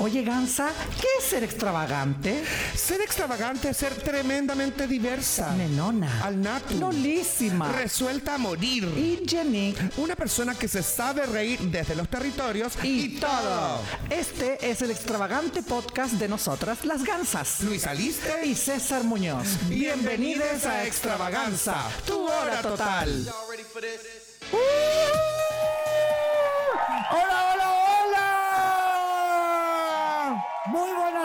Oye, Gansa, ¿qué es ser extravagante? Ser extravagante es ser tremendamente diversa. Nenona. Al natu. Lolísima. Resuelta a morir. Y Jenny. Una persona que se sabe reír desde los territorios y, todo. Este es el extravagante podcast de nosotras, las Gansas. Luis Aliste Y César Muñoz. Bienvenidos a Extravaganza, tu hora total. ¡Uh! ¡Hola,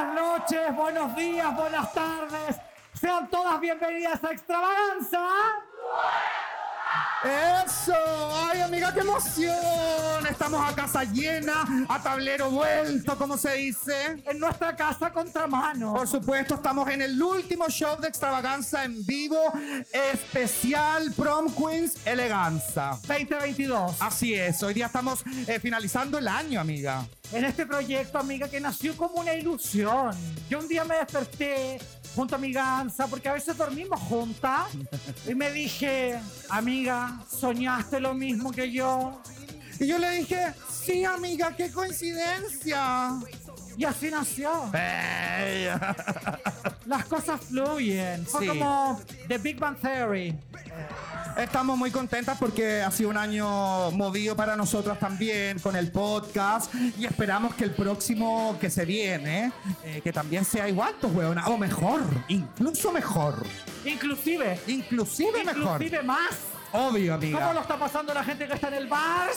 buenas noches, buenos días, buenas tardes. Sean todas bienvenidas a Extravaganza. ¡Eso! ¡Ay, amiga, qué emoción! Estamos a casa llena, a tablero vuelto, como se dice. En nuestra casa contramano. Por supuesto, estamos en el último show de extravaganza en vivo, especial Prom Queens Eleganza. 2022. Así es, hoy día estamos eh, finalizando el año, amiga. En este proyecto, amiga, que nació como una ilusión. Yo un día me desperté junto a mi gansa, porque a veces dormimos juntas, y me dije, amiga, ¿soñaste lo mismo que yo? Y yo le dije, sí, amiga, qué coincidencia. Y así nació. Ey. Las cosas fluyen. Fue Sí. como The Big Bang Theory. Estamos muy contentas porque ha sido un año movido para nosotras también con el podcast y esperamos que el próximo que se viene, eh, que también sea igual, pues, weona, o mejor, incluso mejor, Inclusive. inclusive mejor. Inclusive más. Obvio, ¿Cómo lo amiga. está pasando la gente que está en el bar?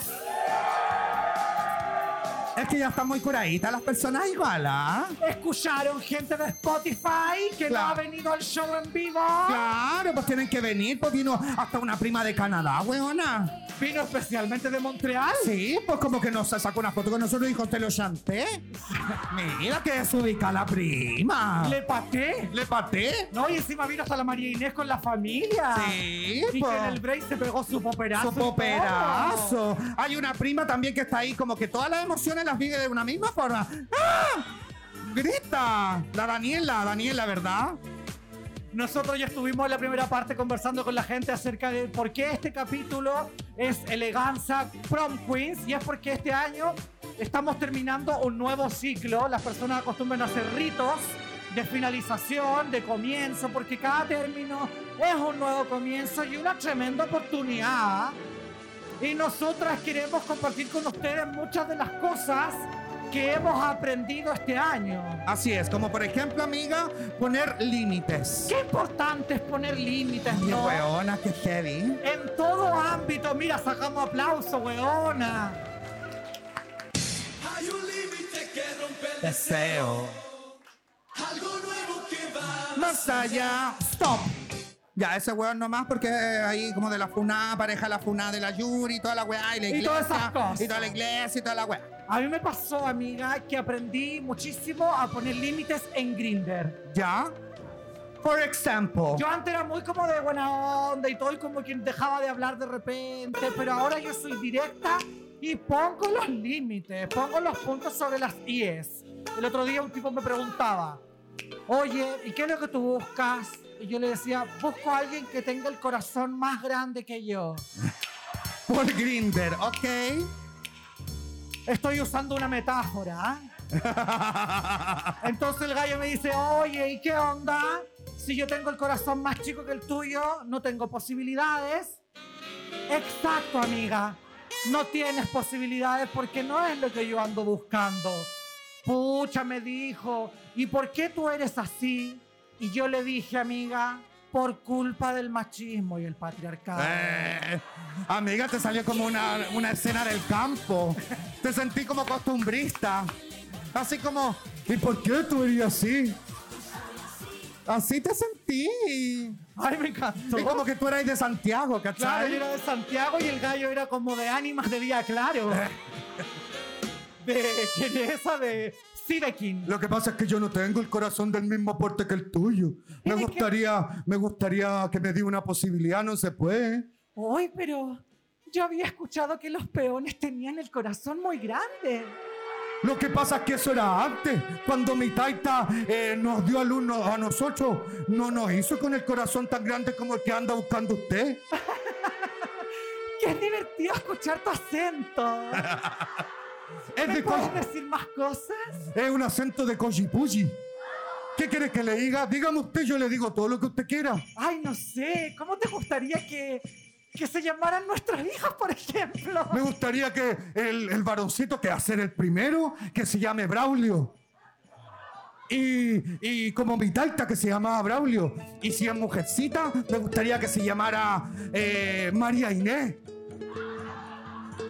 Es que ya están muy curaditas las personas igual, ¿ah? ¿Escucharon gente de Spotify que no ha venido al show en vivo? Claro, pues tienen que venir, pues vino hasta una prima de Canadá, weona. Vino especialmente de Montreal. Sí, pues como que nos sacó una foto con nosotros y dijo, te lo chanté. Mira que es ubica la prima. Le paté. ¿Le paté? No, y encima vino hasta la María Inés con la familia. Sí, Y que en el break se pegó su poperazo. Su todo. poperazo. Hay una prima también que está ahí, como que todas las emociones las vive de una misma forma. ¡Ah! ¡Grita! La Daniela, Daniela, ¿verdad? Nosotros ya estuvimos en la primera parte conversando con la gente acerca de por qué este capítulo es Eleganza Prom Queens. Y es porque este año estamos terminando un nuevo ciclo. Las personas acostumbran a hacer ritos de finalización, de comienzo, porque cada término es un nuevo comienzo y una tremenda oportunidad. Y nosotras queremos compartir con ustedes muchas de las cosas que hemos aprendido este año. Así es, como por ejemplo, amiga, poner límites. Qué importante es poner límites, Qué ¿no? weona, qué heavy. En todo ámbito, mira, sacamos aplauso, weona. Hay un límite que rompe el Deseo. Algo nuevo que va Más allá. Stop. Ya, ese weón nomás porque ahí como de la FUNA, pareja la FUNA de la Yuri y toda la weá y la Y iglesia. todas esas cosas. Y toda la iglesia y toda la weá. A mí me pasó, amiga, que aprendí muchísimo a poner límites en Grinder. ¿Ya? Por ejemplo. Yo antes era muy como de buena onda y todo, y como quien dejaba de hablar de repente, pero ahora yo soy directa y pongo los límites, pongo los puntos sobre las IES. El otro día un tipo me preguntaba, oye, ¿y qué es lo que tú buscas? Y yo le decía, busco a alguien que tenga el corazón más grande que yo. Por Grinder, ok. Estoy usando una metáfora. ¿ah? Entonces el gallo me dice, oye, ¿y qué onda? Si yo tengo el corazón más chico que el tuyo, no tengo posibilidades. Exacto, amiga. No tienes posibilidades porque no es lo que yo ando buscando. Pucha, me dijo, ¿y por qué tú eres así? Y yo le dije, amiga, por culpa del machismo y el patriarcado. Eh, amiga, te salió como una, una escena del campo. Te sentí como costumbrista. Así como, ¿y por qué tú eres así? Así te sentí. Ay, me encantó. Y como que tú eras de Santiago, Claro, ¿cachai? yo era de Santiago y el gallo era como de ánimas de día claro. De ¿quién es esa de Sidekin. Lo que pasa es que yo no tengo el corazón del mismo porte que el tuyo. Me gustaría, me gustaría que me dé una posibilidad, no se puede. Uy, pero yo había escuchado que los peones tenían el corazón muy grande. Lo que pasa es que eso era antes. Cuando mi taita eh, nos dio alumnos a nosotros, no nos hizo con el corazón tan grande como el que anda buscando usted. Qué divertido escuchar tu acento. Es ¿Me de puedes decir más cosas? Es un acento de Cochipuchi. ¿Qué quiere que le diga? Dígame usted, yo le digo todo lo que usted quiera. Ay, no sé. ¿Cómo te gustaría que, que se llamaran nuestras hijas, por ejemplo? Me gustaría que el, el varoncito que va a ser el primero, que se llame Braulio. Y, y como mi taita que se llamaba Braulio. Y si es mujercita, me gustaría que se llamara eh, María Inés.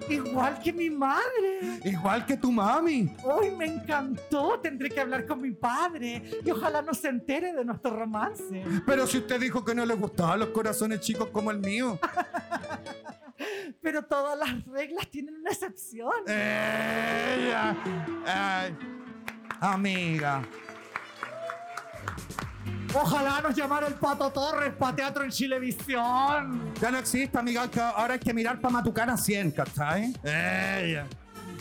Igual que mi madre. Igual que tu mami. Hoy me encantó. Tendré que hablar con mi padre y ojalá no se entere de nuestro romance. Pero si usted dijo que no le gustaban los corazones chicos como el mío. Pero todas las reglas tienen una excepción. Ella. Ay. Amiga. Ojalá nos llamara el Pato Torres para teatro en Chilevisión. Ya no existe, amiga. ahora hay que mirar para Matucana 100, ¿cachai? Ella.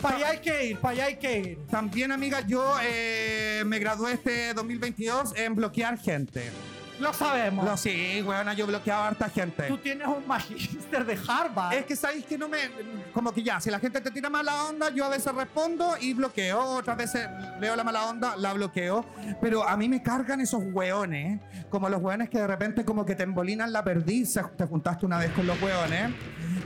Para allá hay que ir, para allá hay que ir. También, amiga, yo eh, me gradué este 2022 en bloquear gente. Lo sabemos. No, sí, weona, yo bloqueaba a harta gente. Tú tienes un magíster de Harvard. Es que sabéis que no me. Como que ya, si la gente te tira mala onda, yo a veces respondo y bloqueo. Otras veces veo la mala onda, la bloqueo. Pero a mí me cargan esos weones. Como los weones que de repente, como que te embolinan la perdiz. Te juntaste una vez con los weones.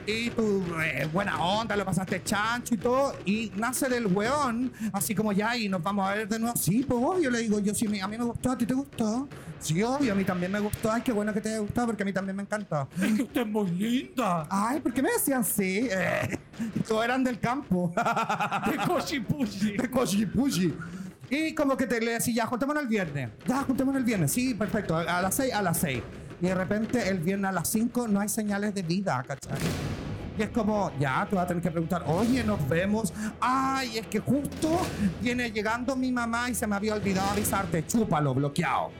Y tú, eh, buena onda, lo pasaste chancho y todo. Y nace del weón, así como ya, y nos vamos a ver de nuevo. Sí, pues obvio, le digo yo, sí, a mí me gustó, a ti te gustó. Sí, obvio, a mí también me gustó. Ay, qué bueno que te haya gustado, porque a mí también me encanta. Es que usted es muy linda. Ay, ¿por qué me decían sí? Eh, todos eran del campo. De Cochipuchi. de Cochipuchi. Y como que te le decía, ya, juntémonos el viernes. Ya, juntémonos el viernes. Sí, perfecto. A las 6, a las 6. Y de repente el viernes a las 5 no hay señales de vida, ¿cachai? Y es como, ya, tú vas a tener que preguntar, oye, nos vemos. Ay, es que justo viene llegando mi mamá y se me había olvidado avisarte. Chúpalo, bloqueado.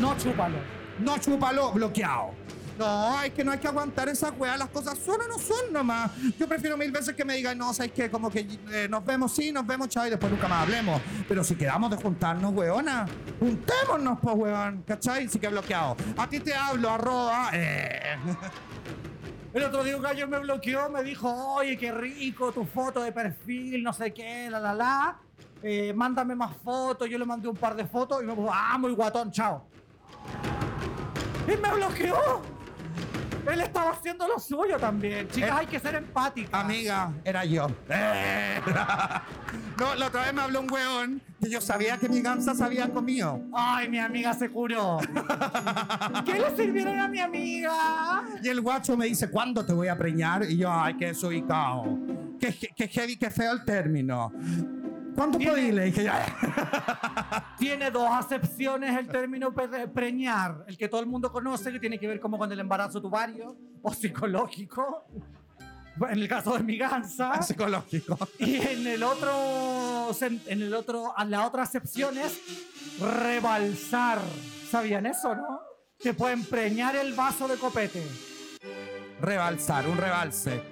No chúpalo. No chúpalo, bloqueado. No, es que no hay que aguantar esa weá. Las cosas son o no son nomás. Yo prefiero mil veces que me digan, no, sabes que como que eh, nos vemos, sí, nos vemos, chao, y después nunca más hablemos. Pero si quedamos de juntarnos, weona, juntémonos, pues, weón, ¿cachai? Sí que bloqueado. A ti te hablo, arroba. Eh. El otro día un gallo me bloqueó, me dijo, oye, qué rico tu foto de perfil, no sé qué, la, la, la. Eh, mándame más fotos. Yo le mandé un par de fotos y me puso, ah, muy guatón, chao. Y me bloqueó. Él estaba haciendo lo suyo también. Chicas, Eh, hay que ser empáticas. Amiga, era yo. No, la otra vez me habló un weón que yo sabía que mi gansa se había comido. Ay, mi amiga se curó. ¿Qué le sirvieron a mi amiga? Y el guacho me dice, ¿cuándo te voy a preñar? Y yo, ay, qué desubicado. Qué, qué heavy, qué feo el término. ¿Cuánto Tiene- podí? Le dije, ya. Tiene dos acepciones el término pre- preñar. El que todo el mundo conoce, que tiene que ver como con el embarazo tubario o psicológico. En el caso de mi gansa. Psicológico. Y en el otro, en el otro, la otra acepción es rebalsar. ¿Sabían eso, no? Te pueden preñar el vaso de copete. Rebalsar, un rebalse.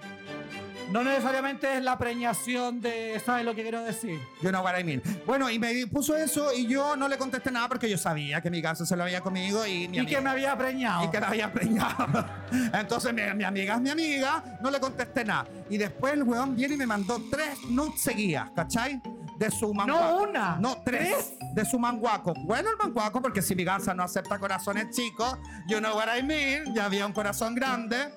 No necesariamente es la preñación de. ¿Sabes lo que quiero decir? You know what I mean. Bueno, y me puso eso y yo no le contesté nada porque yo sabía que mi gansa se lo había comido y mi Y amiga- que me había preñado. y que la había preñado. Entonces mi, mi amiga es mi amiga, no le contesté nada. Y después el weón viene y me mandó tres nudes seguidas, ¿cachai? De su manguaco. una, No, tres. De su manguaco. Bueno, el manguaco, porque si mi no acepta corazones chicos, you know what I mean, ya había un corazón grande.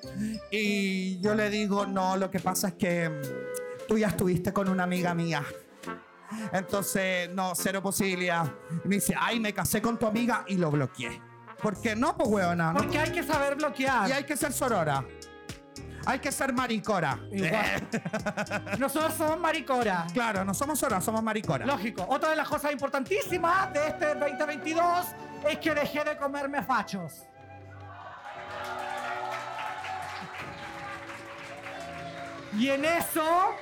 Y yo le digo, no, lo que pasa es que mm, tú ya estuviste con una amiga mía. Entonces, no, cero posibilidad. Y me dice, ay, me casé con tu amiga y lo bloqueé. ¿Por qué no, pues, weona? ¿no? Porque hay que saber bloquear. Y hay que ser sorora. Hay que ser maricora. Igual. Nosotros somos maricora. Claro, no somos soras, somos maricora. Lógico. Otra de las cosas importantísimas de este 2022 es que dejé de comerme fachos. Y en eso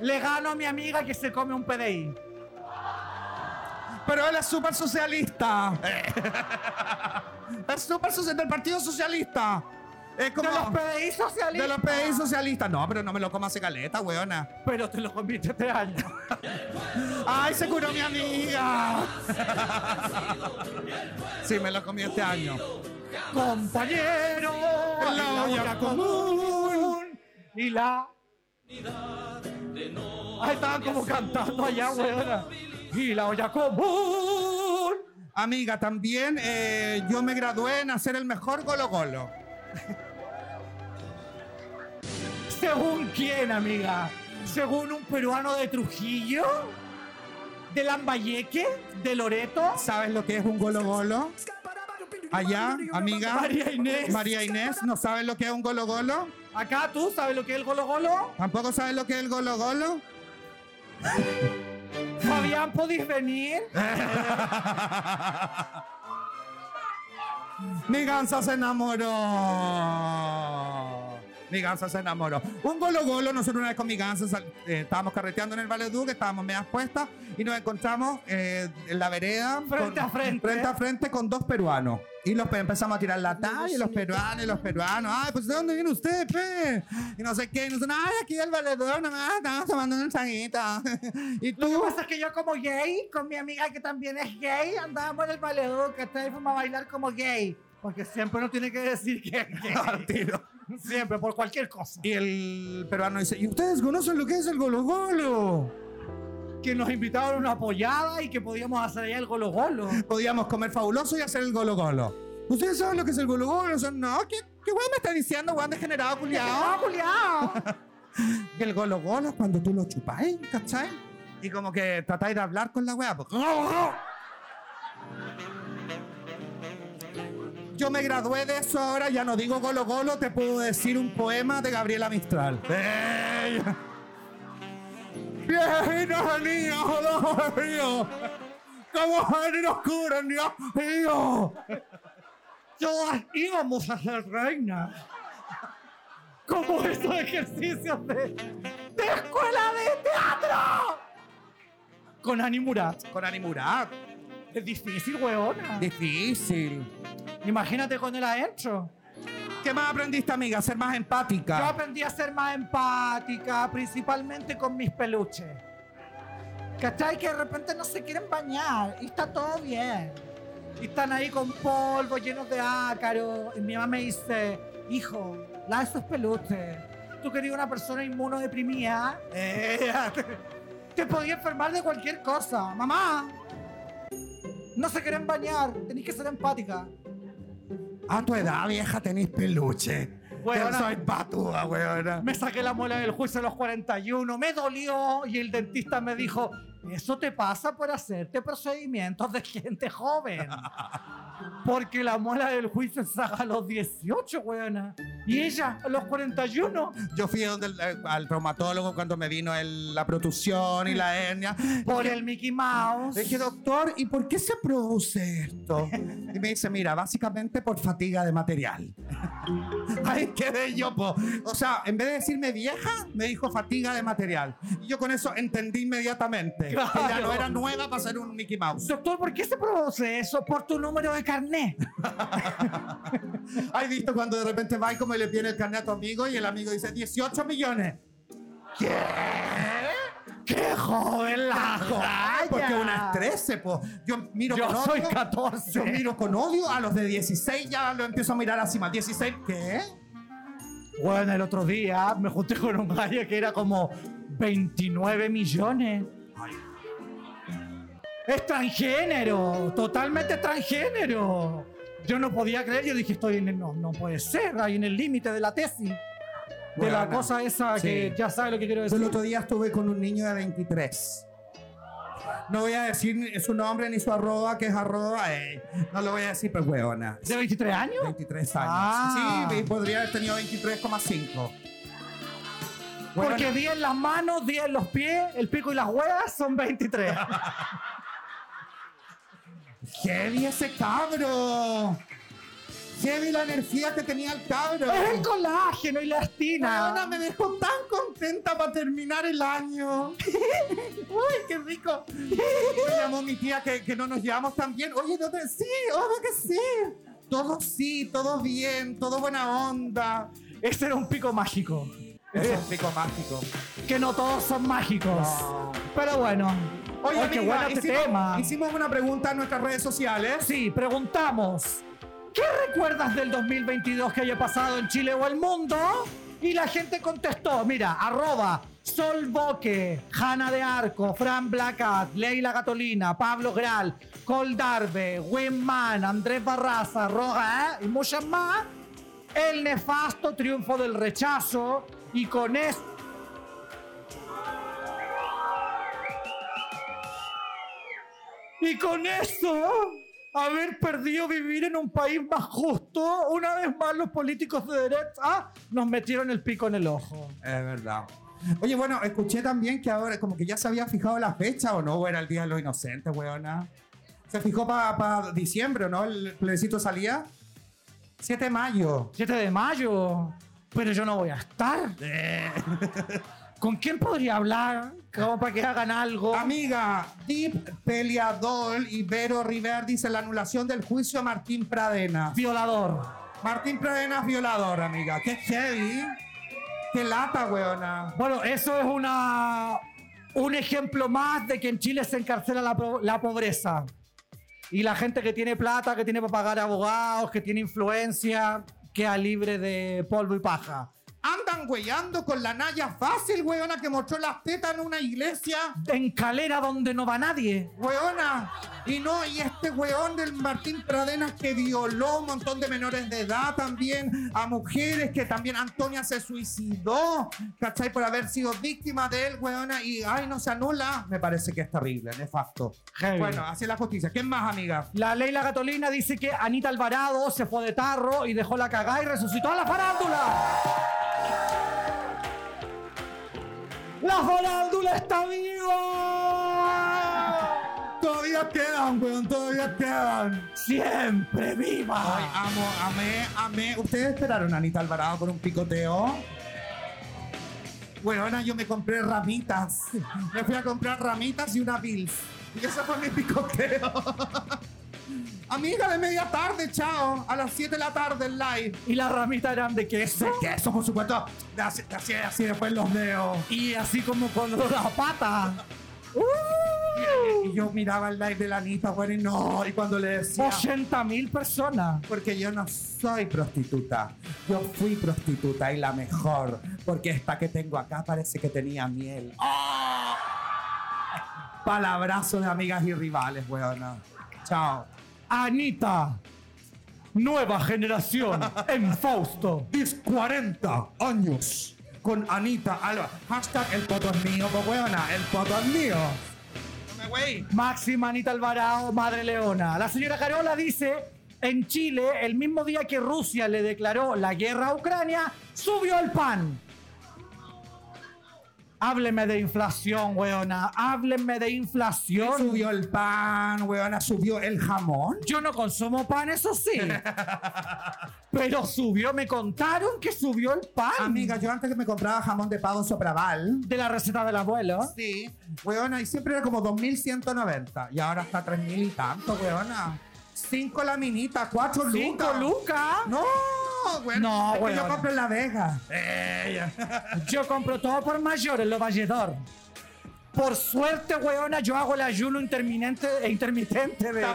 le gano a mi amiga que se come un PDI. Pero él es súper socialista. es súper socialista del Partido Socialista. Es como... De los PDI socialistas. de los PDI socialistas. No, pero no me lo coma hace caleta, weona. Pero te lo comiste este año. ¡Ay, se curó mi amiga! sí, me lo comí este año. Compañero. En la olla común. Y la de no Ay, estaban como cantando allá, weona. Y la olla común. Amiga, también eh, yo me gradué en hacer el mejor golo golo. ¿Según quién, amiga? ¿Según un peruano de Trujillo? ¿De Lambayeque? ¿De Loreto? ¿Sabes lo que es un golo golo? Allá, amiga. María Inés. María Inés, ¿no sabes lo que es un golo golo? Acá tú, ¿sabes lo que es el golo golo? ¿Tampoco sabes lo que es el golo golo? Fabián, ¿podéis venir? Mi gansa se enamoró. Mi gansa se enamoró. Un golo golo, nosotros una vez con mi gansa sal- eh, estábamos carreteando en el Valle Duque, estábamos medias puestas y nos encontramos eh, en la vereda. Frente a frente. Frente a frente con dos peruanos. Y los pe- empezamos a tirar la talla y los peruanos y los peruanos. Ay, pues ¿de dónde viene usted, pe? Y no sé qué. Y nos dicen, ay, aquí del valedor nomás, estamos tomando una changuita. y Lo que tú, pasa es que yo como gay, con mi amiga que también es gay, andábamos en el valedor, que está fuimos a bailar como gay. Porque siempre uno tiene que decir que es al gay. tiro. Siempre, por cualquier cosa. Y el peruano dice, ¿y ustedes conocen lo que es el golo golo? Que nos invitaron a una apoyada y que podíamos hacer allá el golo golo. Podíamos comer fabuloso y hacer el golo golo. ¿Ustedes saben lo que es el golo golo? Son, no, ¿qué, qué weón me está diciendo, weón degenerado, ¡Ah, culiao? Que el golo golo es cuando tú lo chupáis, ¿cachai? Y como que tratáis de hablar con la weá. pues, Yo me gradué de eso ahora, ya no digo golo golo, te puedo decir un poema de Gabriela Mistral. ¡Ey! Viejitos niños, Dios mío, como en oscuro, Dios mío. Todas íbamos a ser reinas. Como esos ejercicios de, de escuela de teatro. Con Ani Murat. Con Ani Murat, Es difícil, weona. difícil. Imagínate con el adentro. ¿Qué más aprendiste, amiga? Ser más Yo empática. aprendí a ser más empática, principalmente con mis peluches. ¿Cachai? Que de repente no se quieren bañar y está todo bien. Y están ahí con polvo, llenos de ácaro. Y mi mamá me dice, hijo, lava esos peluches. Tú querías una persona inmunodeprimida. Eh, te, te podía enfermar de cualquier cosa. Mamá, no se quieren bañar. Tenéis que ser empática. A tu edad, vieja, tenés peluche. Weona. Yo soy patúa, weona. Me saqué la muela del juicio a los 41, me dolió y el dentista me dijo, eso te pasa por hacerte procedimientos de gente joven. Porque la muela del juicio se saca a los 18, weona. Y ella a los 41. Yo fui donde el- eh, al traumatólogo cuando me vino el- la protusión y la hernia. Por el Mickey Mouse. Le dije, doctor, ¿y por qué se produce esto? Y me dice, mira, básicamente por fatiga de material. Ahí quedé yo, po. O sea, en vez de decirme vieja, me dijo fatiga de material. Y yo con eso entendí inmediatamente. Que ya Claro. no era nueva para ser un Mickey Mouse. Doctor, ¿por qué se produce eso? Por tu número de carnet. ¿Has visto cuando de repente va y como le viene el carnet a tu amigo y el amigo dice 18 millones? ¡Qué joven la joya! Porque una es 13, po. Yo miro Yo con soy odio. 14. Yo miro con odio a los de 16, ya lo empiezo a mirar así más. 16, ¿qué? Bueno, el otro día me junté con un gallo que era como 29 millones. Es transgénero, totalmente transgénero. Yo no podía creer, yo dije, estoy en el, no, no puede ser, ahí en el límite de la tesis. De la cosa esa que ya sabe lo que quiero Yo decir. el otro día estuve con un niño de 23. No voy a decir su nombre ni su arroba, que es arroba. eh, no lo voy a decir, pues huevona. ¿De 23 años? 23 años. Ah. Sí, podría haber tenido 23,5. Huevona. Porque 10 en las manos, 10 en los pies, el pico y las huevas son 23. Heavy ese cabro. Heavy la energía que tenía el cabro. es el colágeno y la estina. me dejó tan contenta para terminar el año. Uy, qué rico. Me llamó mi tía que, que no nos llevamos tan bien. Oye, ¿dónde? Sí, obvio que sí. Todo sí, todo bien, todo buena onda. Ese era un pico mágico. Es un pico mágico. Que no todos son mágicos. No. Pero bueno. Oye, Ay, qué amiga, este hicimos, tema. hicimos una pregunta en nuestras redes sociales. Sí, preguntamos. ¿Qué recuerdas del 2022 que haya pasado en Chile o el mundo? Y la gente contestó, mira, arroba Sol Boque, Hanna de Arco, Fran Blacat, Leila Gatolina, Pablo Gral, Col Darbe, Winman, Andrés Barraza, Roga ¿eh? y muchas más. El nefasto triunfo del rechazo y con esto Y con eso, haber perdido vivir en un país más justo, una vez más los políticos de derecha nos metieron el pico en el ojo. Es verdad. Oye, bueno, escuché también que ahora como que ya se había fijado la fecha o no, o era el Día de los Inocentes, weona. Se fijó para diciembre, ¿no? El plebiscito salía. 7 de mayo. 7 de mayo. Pero yo no voy a estar. ¿Con quién podría hablar? Como para que hagan algo. Amiga, Deep Peleador y Vero River dice la anulación del juicio a Martín Pradena. Violador. Martín Pradena es violador, amiga. Qué heavy. Qué lata, weona. Bueno, eso es una un ejemplo más de que en Chile se encarcela la, la pobreza. Y la gente que tiene plata, que tiene para pagar abogados, que tiene influencia, queda libre de polvo y paja. Andan weyando con la Naya fácil, weona, que mostró las tetas en una iglesia. En calera donde no va nadie. Weona. Y no, y este weón del Martín Pradenas que violó un montón de menores de edad también, a mujeres que también Antonia se suicidó, ¿cachai? Por haber sido víctima de él, weona, y ay, no se anula. Me parece que es terrible, nefasto. Heavy. Bueno, así es la justicia. ¿Quién más, amiga? La Leila Gatolina dice que Anita Alvarado se fue de tarro y dejó la cagada y resucitó a la farándula. ¡La farándula está viva! Todavía quedan, weón, todavía quedan. ¡Siempre viva! Ay, amo, amé, amé. ¿Ustedes esperaron a Anita Alvarado con un picoteo? Weona, yo me compré ramitas. Me fui a comprar ramitas y una Bills. Y ese fue mi picoteo. Amiga de media tarde, chao. A las 7 de la tarde el live. Y las ramitas eran de queso. Queso, por supuesto. De así, de así, así después los dedos. Y así como con la pata. Y yo miraba el live de la Anita, bueno, y no. Y cuando le decía... 80 mil personas. Porque yo no soy prostituta. Yo fui prostituta y la mejor. Porque esta que tengo acá parece que tenía miel. ¡Oh! Palabrazo de amigas y rivales, weona. Chao. Anita. Nueva generación en Fausto. Dis 40 años con Anita Alba. Hashtag el poto es mío, weona. El poto es mío. No me wey. Máxima Anita Alvarado, Madre Leona. La señora Carola dice, en Chile, el mismo día que Rusia le declaró la guerra a Ucrania, subió el pan. Hábleme de inflación, weona. Hábleme de inflación. Subió el pan, weona. Subió el jamón. Yo no consumo pan, eso sí. Pero subió, me contaron que subió el pan. Amiga, yo antes que me compraba jamón de pavo sopraval. De la receta del abuelo. Sí, weona, y siempre era como 2.190. Y ahora está 3.000 y tanto, weona. Cinco laminitas, cuatro lucas. ¿Cinco lucas? No. No, es que weona. yo compro en La Vega. Yo compro todo por mayor en lo valledor. Por suerte, weona, yo hago el ayuno intermitente, e intermitente de,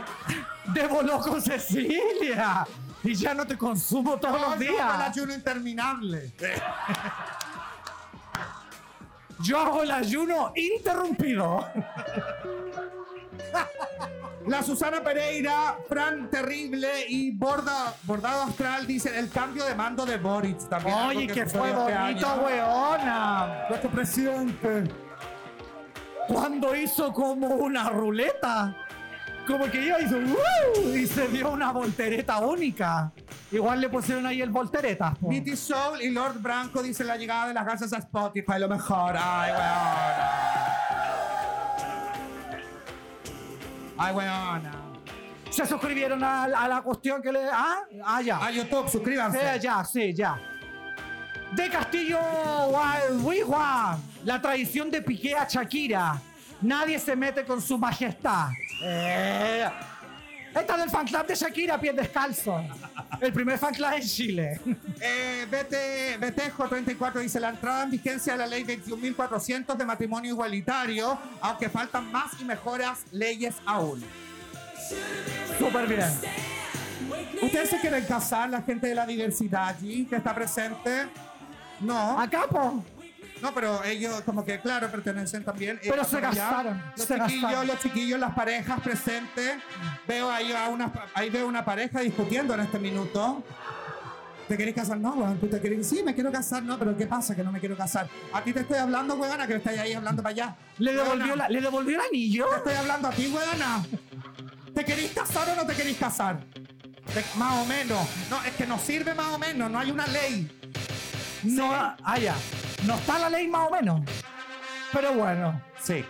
de Boloco Cecilia. Y ya no te consumo todos los No, yo hago el días. ayuno interminable. Yo hago el ayuno interrumpido. La Susana Pereira, Fran Terrible y Borda, Bordado Astral dicen el cambio de mando de Boric también. Oye, que fue sucedió este bonito, año. weona. Nuestro presidente. Cuando hizo como una ruleta. Como que y hizo "Uh", y se dio una voltereta única. Igual le pusieron ahí el voltereta. Mitty Soul y Lord Branco dicen la llegada de las gansas a Spotify, lo mejor. Ay, weona. Ay, weona. Se suscribieron a, a la cuestión que le. Ah, ah ya. A YouTube, suscríbanse. Sí, ya, sí, ya. De Castillo Guayhuigua, la tradición de Piqué a Shakira. Nadie se mete con su majestad. Eh. Esta del fan club de Shakira, pies descalzo. El primer fan club en Chile. Eh, BT, BTJ 34 dice la entrada en vigencia de la ley 21.400 de matrimonio igualitario, aunque faltan más y mejoras leyes aún. Súper bien. ¿Ustedes se quieren casar, la gente de la diversidad allí que está presente? No. Acá, po. No, pero ellos como que, claro, pertenecen también. eh, Pero se gastaron, Los se chiquillos, gastaron. los chiquillos, las parejas presentes. Veo ahí a una, ahí veo una pareja discutiendo en este minuto. ¿Te querés casar? No, weón. ¿Tú te querés? Sí, me quiero casar. No, pero ¿qué pasa que no me quiero casar? A ti te estoy hablando, weona, que estás ahí hablando para allá. ¿Le devolvió, la- ¿Le devolvió el anillo? Te estoy hablando a ti, weona. ¿Te querés casar o no te querés casar? Más o menos. No, es que no sirve más o menos. No hay una ley. No, ah, ya. No está la ley más o menos. Pero bueno. Sí.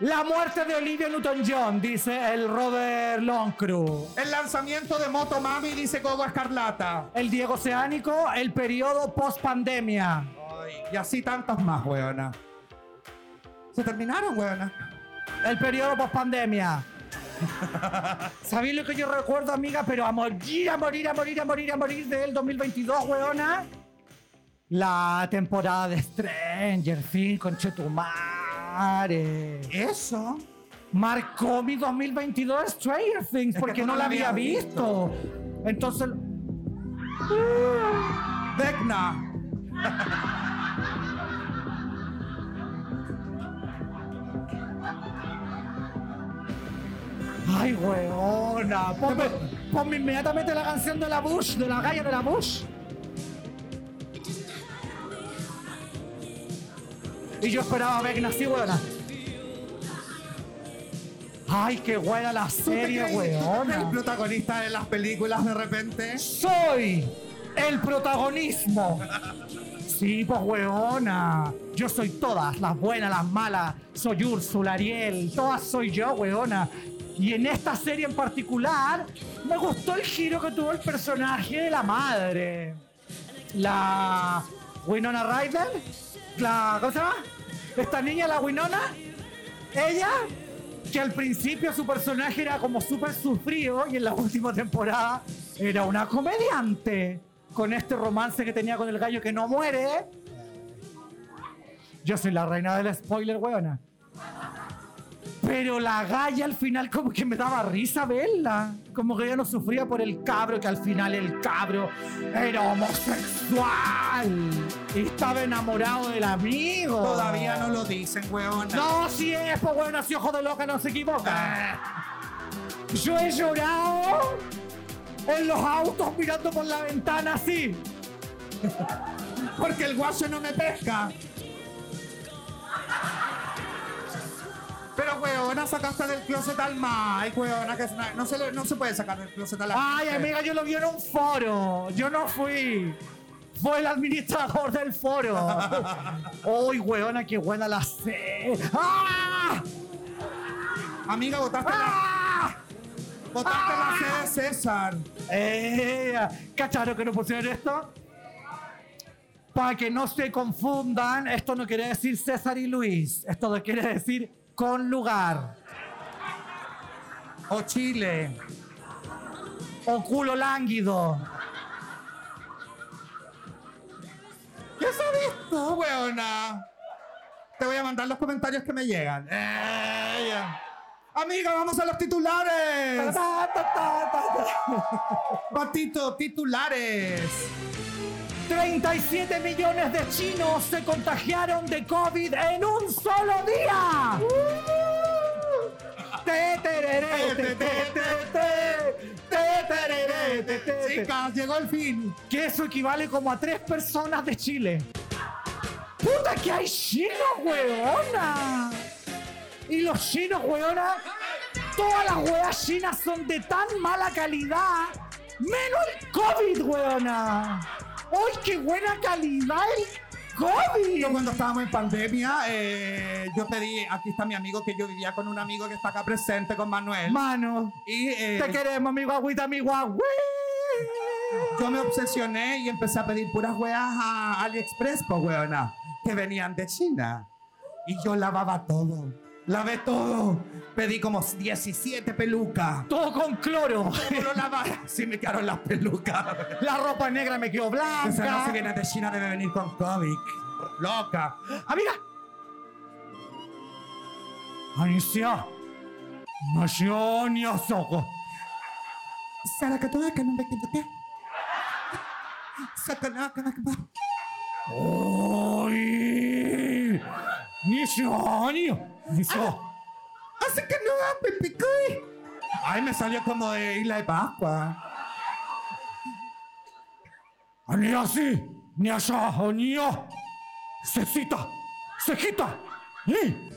La muerte de Olivia Newton-John, dice el Robert Longcrew. El lanzamiento de Moto Mami, dice Coco Escarlata. El Diego Oceánico, el periodo post-pandemia. Y así tantas más, weona. Se terminaron, weona. El periodo post-pandemia. ¿Sabéis lo que yo recuerdo, amiga? Pero a morir, a morir, a morir, a morir, a morir del 2022, weona. La temporada de Stranger Things con Chetumare. Eso. Marcó mi 2022 Stranger Things Es que porque no la había visto. Entonces, Vecna. ay, weona. Ponme, ponme inmediatamente la canción de la Bush, de la galla de la Bush. Y yo esperaba ver que así, weona. Ay, qué buena la serie, El weona. protagonista de las películas de repente. Soy el protagonismo. Sí, pues weona. Yo soy todas, las buenas, las malas. Soy Úrsula, Ariel, todas soy yo, weona. Y en esta serie en particular, me gustó el giro que tuvo el personaje de la madre. La Winona Ryder. La, ¿Cómo se llama? Esta niña, la Winona. Ella, que al principio su personaje era como súper sufrido y en la última temporada era una comediante. Con este romance que tenía con el gallo que no muere. Yo soy la reina del spoiler, weona. Pero la galla al final como que me daba risa verla. Como que ella no sufría por el cabro, que al final el cabro era homosexual. Y estaba enamorado del amigo. Todavía no lo dicen, weona. No, si es, pues bueno, si ojo de loca no se equivoca. Yo he llorado en los autos mirando por la ventana así. Porque el guaso no me pesca. Pero, weona, sacaste del closet al Mike, weona, que es una- no, se le- no se puede sacar del closet a la Ay, amiga, yo lo vi en un foro. Yo no fui. Fue el administrador del foro. Uy, weona, qué buena la sé. ¡Ah! Amiga, botaste, la, ¡Ah! botaste la C de César. Eh, ¿Cacharon que no pusieron esto? Para que no se confundan, esto no quiere decir César y Luis. Esto no quiere decir con lugar. O Chile. O culo lánguido. ¿Qué sabes tú, weona? Te voy a mandar los comentarios que me llegan. Eh. Amiga, vamos a los titulares. Patito, titulares. 37 millones de chinos se contagiaron de COVID en un solo día. Chicas, llegó el fin. Que eso equivale como a tres personas de Chile. ¡Puta que hay chinos, weona! Y los chinos, weona, todas las weas chinas son de tan mala calidad, menos el COVID, weona. ¡Ay, qué buena calidad el Yo COVID! cuando estábamos en pandemia, eh, yo pedí, aquí está mi amigo, que yo vivía con un amigo que está acá presente, con Manuel. Mano, y eh, te queremos, mi guaguita, mi guagüe. yo me obsesioné y empecé a pedir puras weas a AliExpress, pues weona, que venían de China. Y yo lavaba todo. Lavé todo. Pedí como 17 pelucas. Todo con cloro. ¿Cómo lo? Sí me quedaron las pelucas. La ropa negra me quedó Esa no si blanca. viene de China debe venir con COVID. Loca. Amiga. Anicia. Nación Soko. Sara que todo que no me quede. Saca la cara. Uy. Nishoni. Niso. Así que no pipicuy. Ay, me salió como de Isla de Pascua. Aniasi. Niasha. Onio. Secita. Sequita. ¿Eh?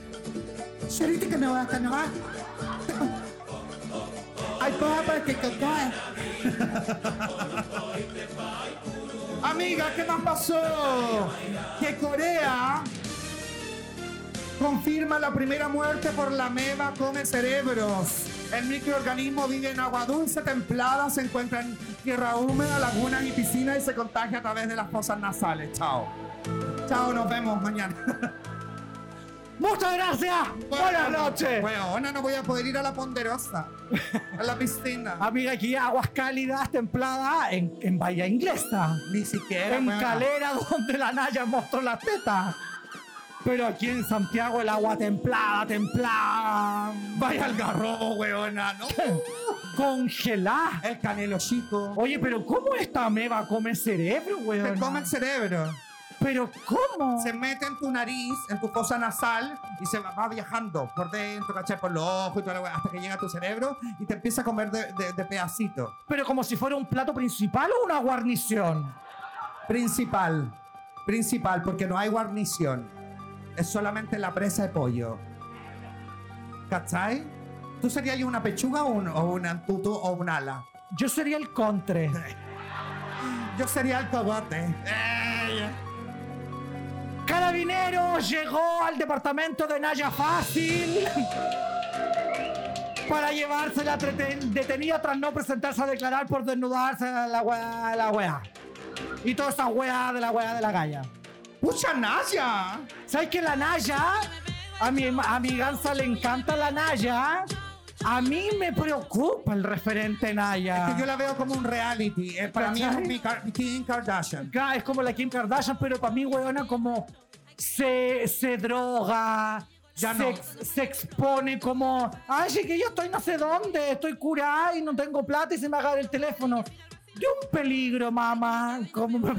Sherita que no va, que no va. Ay, papá, que cacae. Amiga, ¿qué más pasó? Que Corea confirma la primera muerte por la meba come cerebros. El microorganismo vive en agua dulce, templada, se encuentra en tierra húmeda, lagunas y piscinas y se contagia a través de las fosas nasales. Chao. Chao, nos vemos mañana. Muchas gracias. Buenas noches. Bueno, no voy a poder ir a la ponderosa, a la piscina. Amiga, aquí aguas cálidas, templadas, en, en Bahía Inglesa. Ni siquiera. En. Calera, donde la Naya mostró las tetas. Pero aquí en Santiago el agua templada, templada. Vaya al garrobo, weona, ¿no? Congelada. El canelo chico. Oye, pero ¿cómo esta meba come cerebro, Te weón? come el cerebro. Pero ¿cómo? Se mete en tu nariz, en tu fosa nasal y se va, va viajando por dentro, ¿cachai? Por los ojos y toda la wea, hasta que llega a tu cerebro y te empieza a comer de, de, de pedacitos. Pero como si fuera un plato principal o una guarnición. Principal. Principal, porque no hay guarnición. Es solamente la presa de pollo. ¿Cachai? ¿Tú serías una pechuga o un, o un o un ala? Yo sería el contre. Yo sería el cogote. Carabineros llegó al departamento de Naya Fácil para llevarse la trete- detenida tras no presentarse a declarar por desnudarse a la wea, la wea. Y toda esa wea de la wea de la galla. ¡Pucha Naya! ¿Sabes que la Naya? A mi, a mi gansa le encanta la Naya. A mí me preocupa el referente Naya. Que yo la veo como un reality. Eh, para mí es mi Kim Kardashian. Claro, es como la Kim Kardashian, pero para mí, weona, como se, se droga, Ya se, no. ex- se expone como, ay, sí que yo estoy no sé dónde, estoy curada y no tengo plata y se me agarra el teléfono. De un peligro, mamá.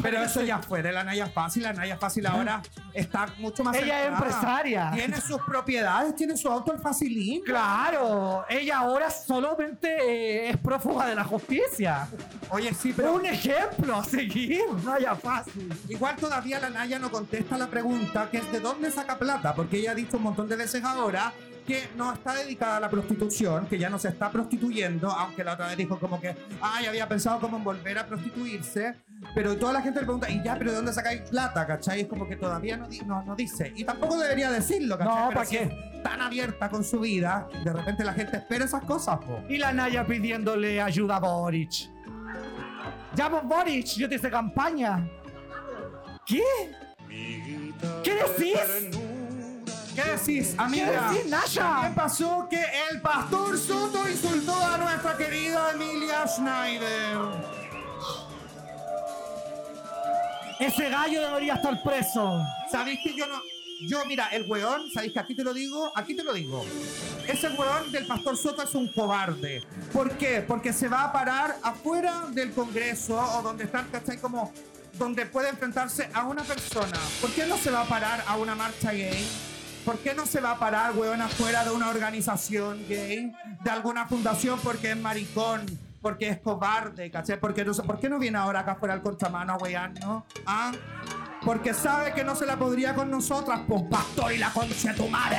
Pero eso ya fue de la Naya Fácil. La Naya Fácil ahora está mucho más Ella es empresaria. Tiene sus propiedades, tiene su auto el Facilín. Claro, ella ahora solamente eh, es prófuga de la justicia. Oye, sí, Es pero un ejemplo a seguir, no haya fácil. igual todavía la Naya no contesta la pregunta que es de dónde saca plata, porque ella ha dicho un montón de veces ahora que no está dedicada a la prostitución, que ya no se está prostituyendo, aunque la otra vez dijo como que, ay, había pensado como en volver a prostituirse, pero toda la gente le pregunta, y ya, pero ¿de dónde sacáis plata? ¿Cachai? Es como que todavía no, no, no dice. Y tampoco debería decirlo, ¿cachai? No, Pero ¿pa' si qué? es tan abierta con su vida, de repente la gente espera esas cosas, po. Y la Naya pidiéndole ayuda a Boric. Ya, pues, Boric, yo te hice campaña. ¿Qué? ¿Qué decís? ¿Qué decís, amiga? ¿Qué decís? También pasó que el pastor Soto insultó a nuestra querida Emilia Schneider. Ese gallo debería estar preso. ¿Sabéis que yo no.? Yo, mira, el weón, ¿sabéis que aquí te lo digo? Aquí te lo digo. Ese weón del pastor Soto es un cobarde. ¿Por qué? Porque se va a parar afuera del Congreso o donde están, ¿cachai? Como donde puede enfrentarse a una persona. ¿Por qué no se va a parar a una marcha gay? ¿Por qué no se va a parar, weón, afuera de una organización gay? De alguna fundación porque es maricón, porque es cobarde, ¿cachai? Porque no, ¿Por qué no viene ahora acá afuera al contramano a wearnos? ¿Ah? Porque sabe que no se la podría con nosotras, pues pastor y la concha de tu madre.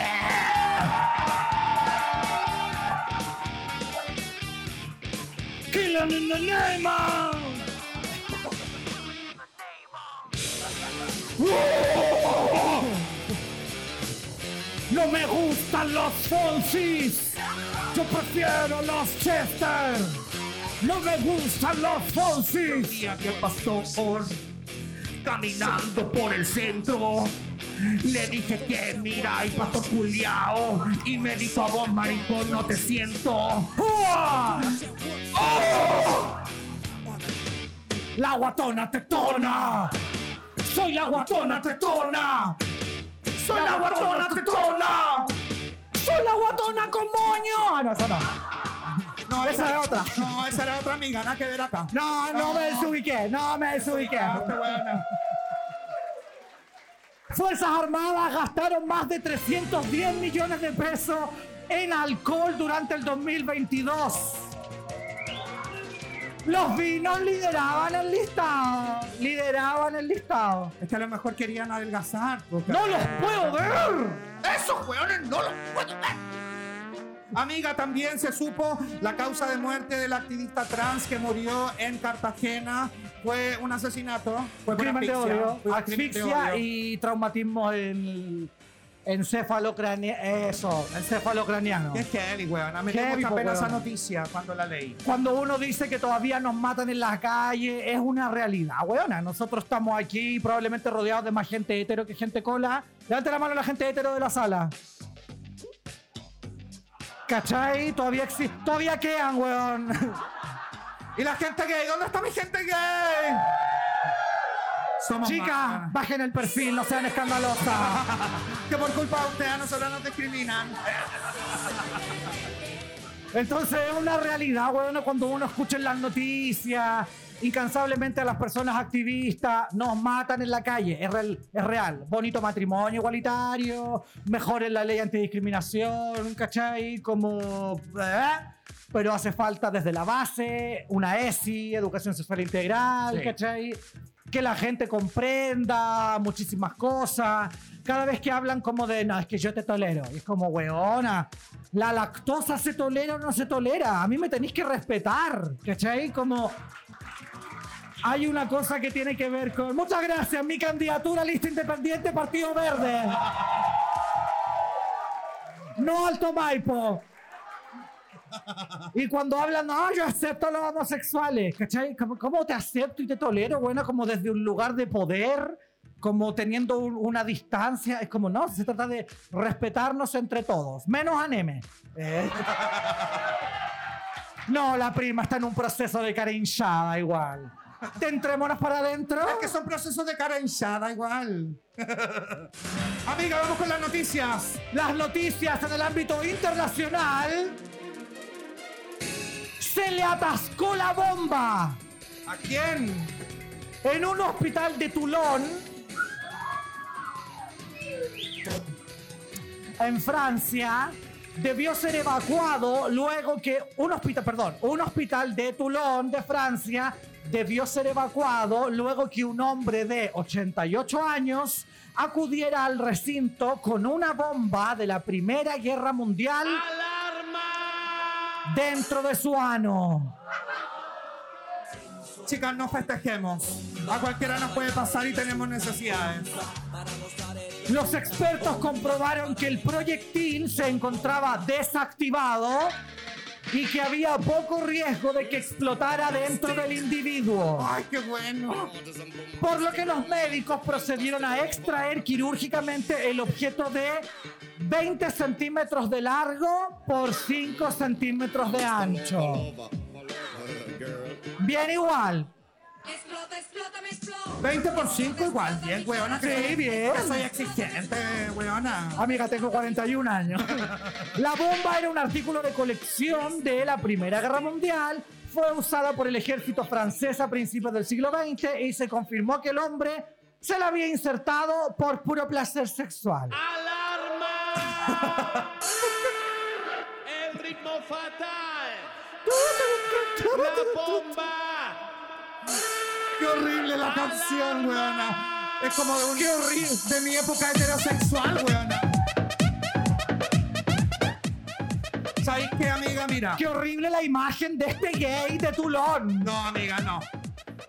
¡Kill him in the name of... No me gustan los Fonsis. Yo prefiero los Chester. No me gustan los Fonsis. día que pasó por caminando por el centro. Le dije que mira, y pastor culiao. Y me dijo, a vos, maricón, no te siento. ¡Oh! La guatona tetona. Soy la guatona tetona. Soy la guatona tetona. Soy la guatona con moño. Ah, no, esa no. No, Esa era otra. No, esa era otra amiga, nada que ver acá. No, no me desubiqué. No me desubiqué. Esta weona. Fuerzas Armadas gastaron más de 310 millones de pesos en alcohol durante el 2022. Los vinos lideraban el listado. Lideraban el listado. Es que a lo mejor querían adelgazar. porque- ¡No los puedo ver! ¡Esos weones no los puedo ver! Amiga, también se supo la causa de muerte del activista trans que murió en Cartagena. Fue un asesinato. Fue por asfixia. Asfixia y traumatismo en encefalocraniano. Eso, encefalocraniano. Qué heavy, weón. Me dio mucha pena esa weón. noticia cuando la leí. Cuando uno dice que todavía nos matan en la calle, es una realidad, weona. Nosotros estamos aquí probablemente rodeados de más gente hetero que gente cola. Levante la mano la gente hetero de la sala. ¿Cachai? Todavía existe. Todavía quedan, weón. ¿Y la gente gay? ¿Dónde está mi gente gay? Somos Chicas, más. bajen el perfil, no sean escandalosas. Que por culpa de ustedes a nosotros nos discriminan. Entonces es una realidad, weón, cuando uno escucha en las noticias, incansablemente a las personas activistas, nos matan en la calle, es real, es real. Bonito matrimonio igualitario, mejores la ley antidiscriminación, ¿cachai? Como... ¿eh? Pero hace falta desde la base, una ESI, educación sexual integral, Sí. ¿cachai? Que la gente comprenda muchísimas cosas. Cada vez que hablan como de, no, es que yo te tolero. Y es como, weona, la lactosa se tolera o no se tolera. A mí me tenéis que respetar, ¿cachai? Como... Hay una cosa que tiene que ver con... Muchas gracias, mi candidatura lista independiente, Partido Verde. No Alto Maipo. Y cuando hablan, no, yo acepto a los homosexuales, ¿cachai? ¿Cómo, te acepto y te tolero? Bueno, como desde un lugar de poder, como teniendo un- una distancia. Es como, no, se trata de respetarnos entre todos, menos a. Eh. No, la prima está en un proceso de cara hinchada igual. ¿Te entrémonos para adentro? Es que son procesos de cara hinchada igual. Amiga, vamos con las noticias. Las noticias en el ámbito internacional. Se le atascó la bomba. ¿A quién? En un hospital de Toulon, en Francia, debió ser evacuado luego que un hospital, perdón, un hospital de Toulon, de Francia, debió ser evacuado luego que un hombre de 88 años acudiera al recinto con una bomba de la Primera Guerra Mundial dentro de su ano. Chicas, no festejemos. A cualquiera nos puede pasar y tenemos necesidades. Los expertos comprobaron que el proyectil se encontraba desactivado y que había poco riesgo de que explotara dentro del individuo. Ay, qué bueno. Por lo que los médicos procedieron a extraer quirúrgicamente el objeto de 20 centímetros de largo por 5 centímetros de ancho. Bien igual. Explota, explota, me explota. 20 por 5 igual, bien, weona. Sí, soy- bien. que soy exigente, weona. Amiga, tengo 41 años. La bomba era un artículo de colección de la Primera Guerra Mundial. Fue usada por el ejército francés a principios del siglo XX y se confirmó que el hombre se la había insertado por puro placer sexual. ¡Alarma! El ritmo fatal. La bomba. Qué horrible la canción, weona. Es como de un... Qué horrible. De mi época heterosexual, weona. ¿Sabéis qué, amiga? Mira. ¡Qué horrible la imagen de este gay de Toulon! No, amiga, no.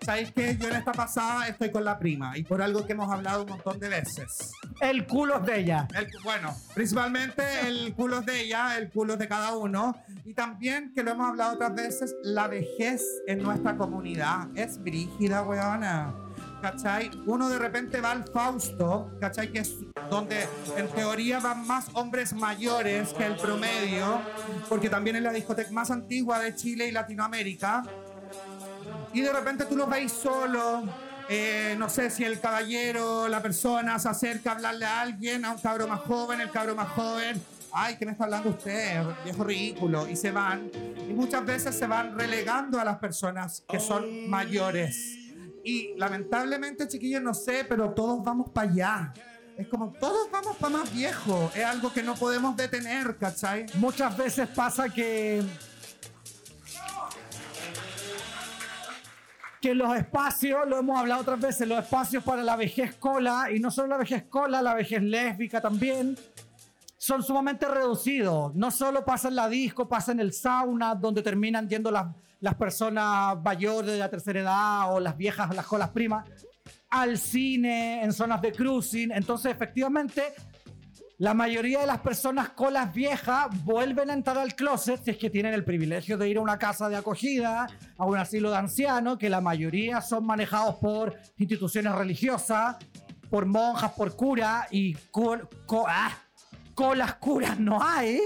¿Sabéis qué? Yo en esta pasada estoy con la prima y por algo que hemos hablado un montón de veces. El culo es de ella. El- bueno, principalmente el culo es de ella, el culo es de cada uno. Y también, que lo hemos hablado otras veces, la vejez en nuestra comunidad es brígida, weona. ¿Cachai? Uno de repente va al Fausto, ¿cachai? Que es donde en teoría van más hombres mayores que el promedio, porque también es la discoteca más antigua de Chile y Latinoamérica. Y de repente tú los veis solo. eh, no sé si el caballero, la persona se acerca a hablarle a alguien, a un cabro más joven, el cabro más joven. Ay, ¿qué me está hablando usted? Viejo ridículo. Y se van. Y muchas veces se van relegando a las personas que son mayores. Y lamentablemente, chiquillos, no sé, pero todos vamos para allá. es como todos vamos para más viejo. Es algo que no podemos detener, ¿cachai? Muchas veces pasa que. Que los espacios, lo hemos hablado otras veces, los espacios para la vejez cola, y no solo la vejez cola, la vejez lésbica también, son sumamente reducidos. No solo pasa en la disco, pasa en el sauna, donde terminan yendo las, las personas mayores de la tercera edad o las viejas, las colas primas, al cine, en zonas de cruising. Entonces, efectivamente, la mayoría de las personas colas viejas vuelven a entrar al closet si es que tienen el privilegio de ir a una casa de acogida, a un asilo de ancianos, que la mayoría son manejados por instituciones religiosas, por monjas, por curas y col- co- ah, colas curas no hay.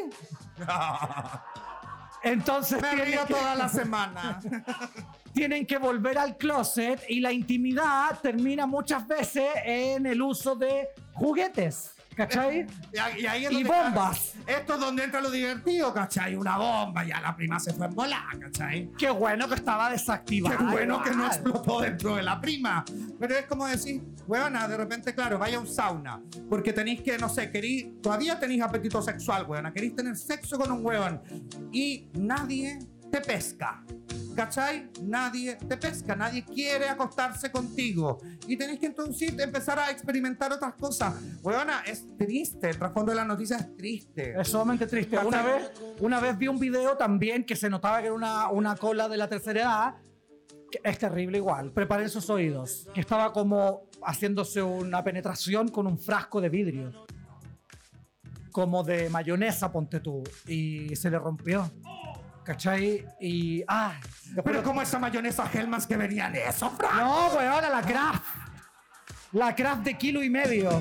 Entonces Me tienen río que- toda la semana. tienen que volver al closet y la intimidad termina muchas veces en el uso de juguetes. ¿Cachai? Y y ahí es Y bombas. Esto es donde entra lo divertido, ¿cachai? Una bomba, ya la prima se fue en volar, ¿cachai? Qué bueno que estaba Qué desactivada. bueno que no explotó dentro de la prima. Pero es como decir, weona, de repente, claro, vaya a un sauna. Porque tenéis que, no sé, querí, todavía tenéis apetito sexual, weona. Queréis tener sexo con un weón. Y nadie te pesca. ¿Cachai? Nadie te pesca, nadie quiere acostarse contigo. Y tenéis que entonces empezar a experimentar otras cosas. Weona, es triste, el trasfondo de la noticia es triste. Es sumamente triste. Una vez, una vez vi un video también que se notaba que era una, una cola de la tercera edad. que es terrible igual. Preparen sus oídos. Que estaba como haciéndose una penetración con un frasco de vidrio. Como de mayonesa, ponte tú. Y se le rompió. ¿Cachai? Y. ¡Ah! Pero como esa mayonesa Hellmann's que venía en eso, Fran. No, weón, la craft. La craft de kilo y medio.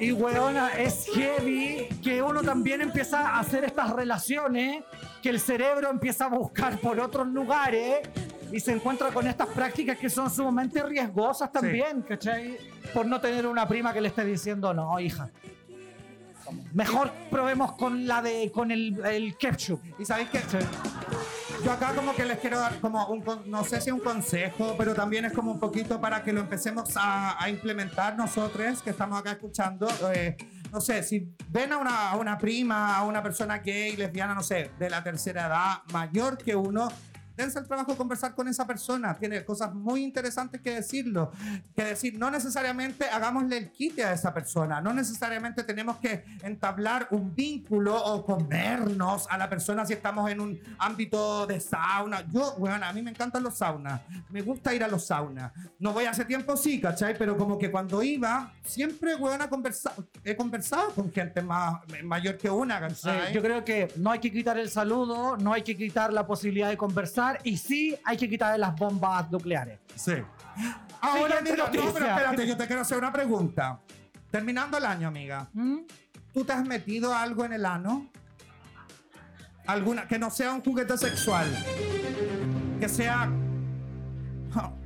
Y weona, es heavy que uno también empieza a hacer estas relaciones, que el cerebro empieza a buscar por otros lugares y se encuentra con estas prácticas que son sumamente riesgosas también, ¿cachai? Por no tener una prima que le esté diciendo, no, hija. Mejor probemos con la de, con el, el ketchup. Y sabéis que yo acá como que les quiero dar como un, no sé si un consejo, pero también es como un poquito para que lo empecemos a, a implementar nosotros que estamos acá escuchando. eh, no sé, si ven a una, a una prima, a una persona gay, lesbiana, no sé, de la tercera edad, mayor que uno, dense el trabajo de conversar con esa persona. Tiene cosas muy interesantes que decirlo. Que decir, no necesariamente hagámosle el quite a esa persona. No necesariamente tenemos que entablar un vínculo o comernos a la persona si estamos en un ámbito de sauna. Yo, bueno, a mí me encantan los saunas. Me gusta ir a los saunas. No voy hace tiempo, sí, ¿cachai? Pero como que cuando iba, siempre, bueno, he conversado con gente más, mayor que una, Sí, ¿cachai? yo creo que no hay que quitar el saludo, no hay que quitar la posibilidad de conversar y sí hay que quitar las bombas nucleares. Sí. Ahora, Siguiente mira, no, noticia. pero espérate, yo te quiero hacer una pregunta. Terminando el año, amiga, ¿Mm? ¿tú te has metido algo en el ano? Alguna, que no sea un juguete sexual. Que sea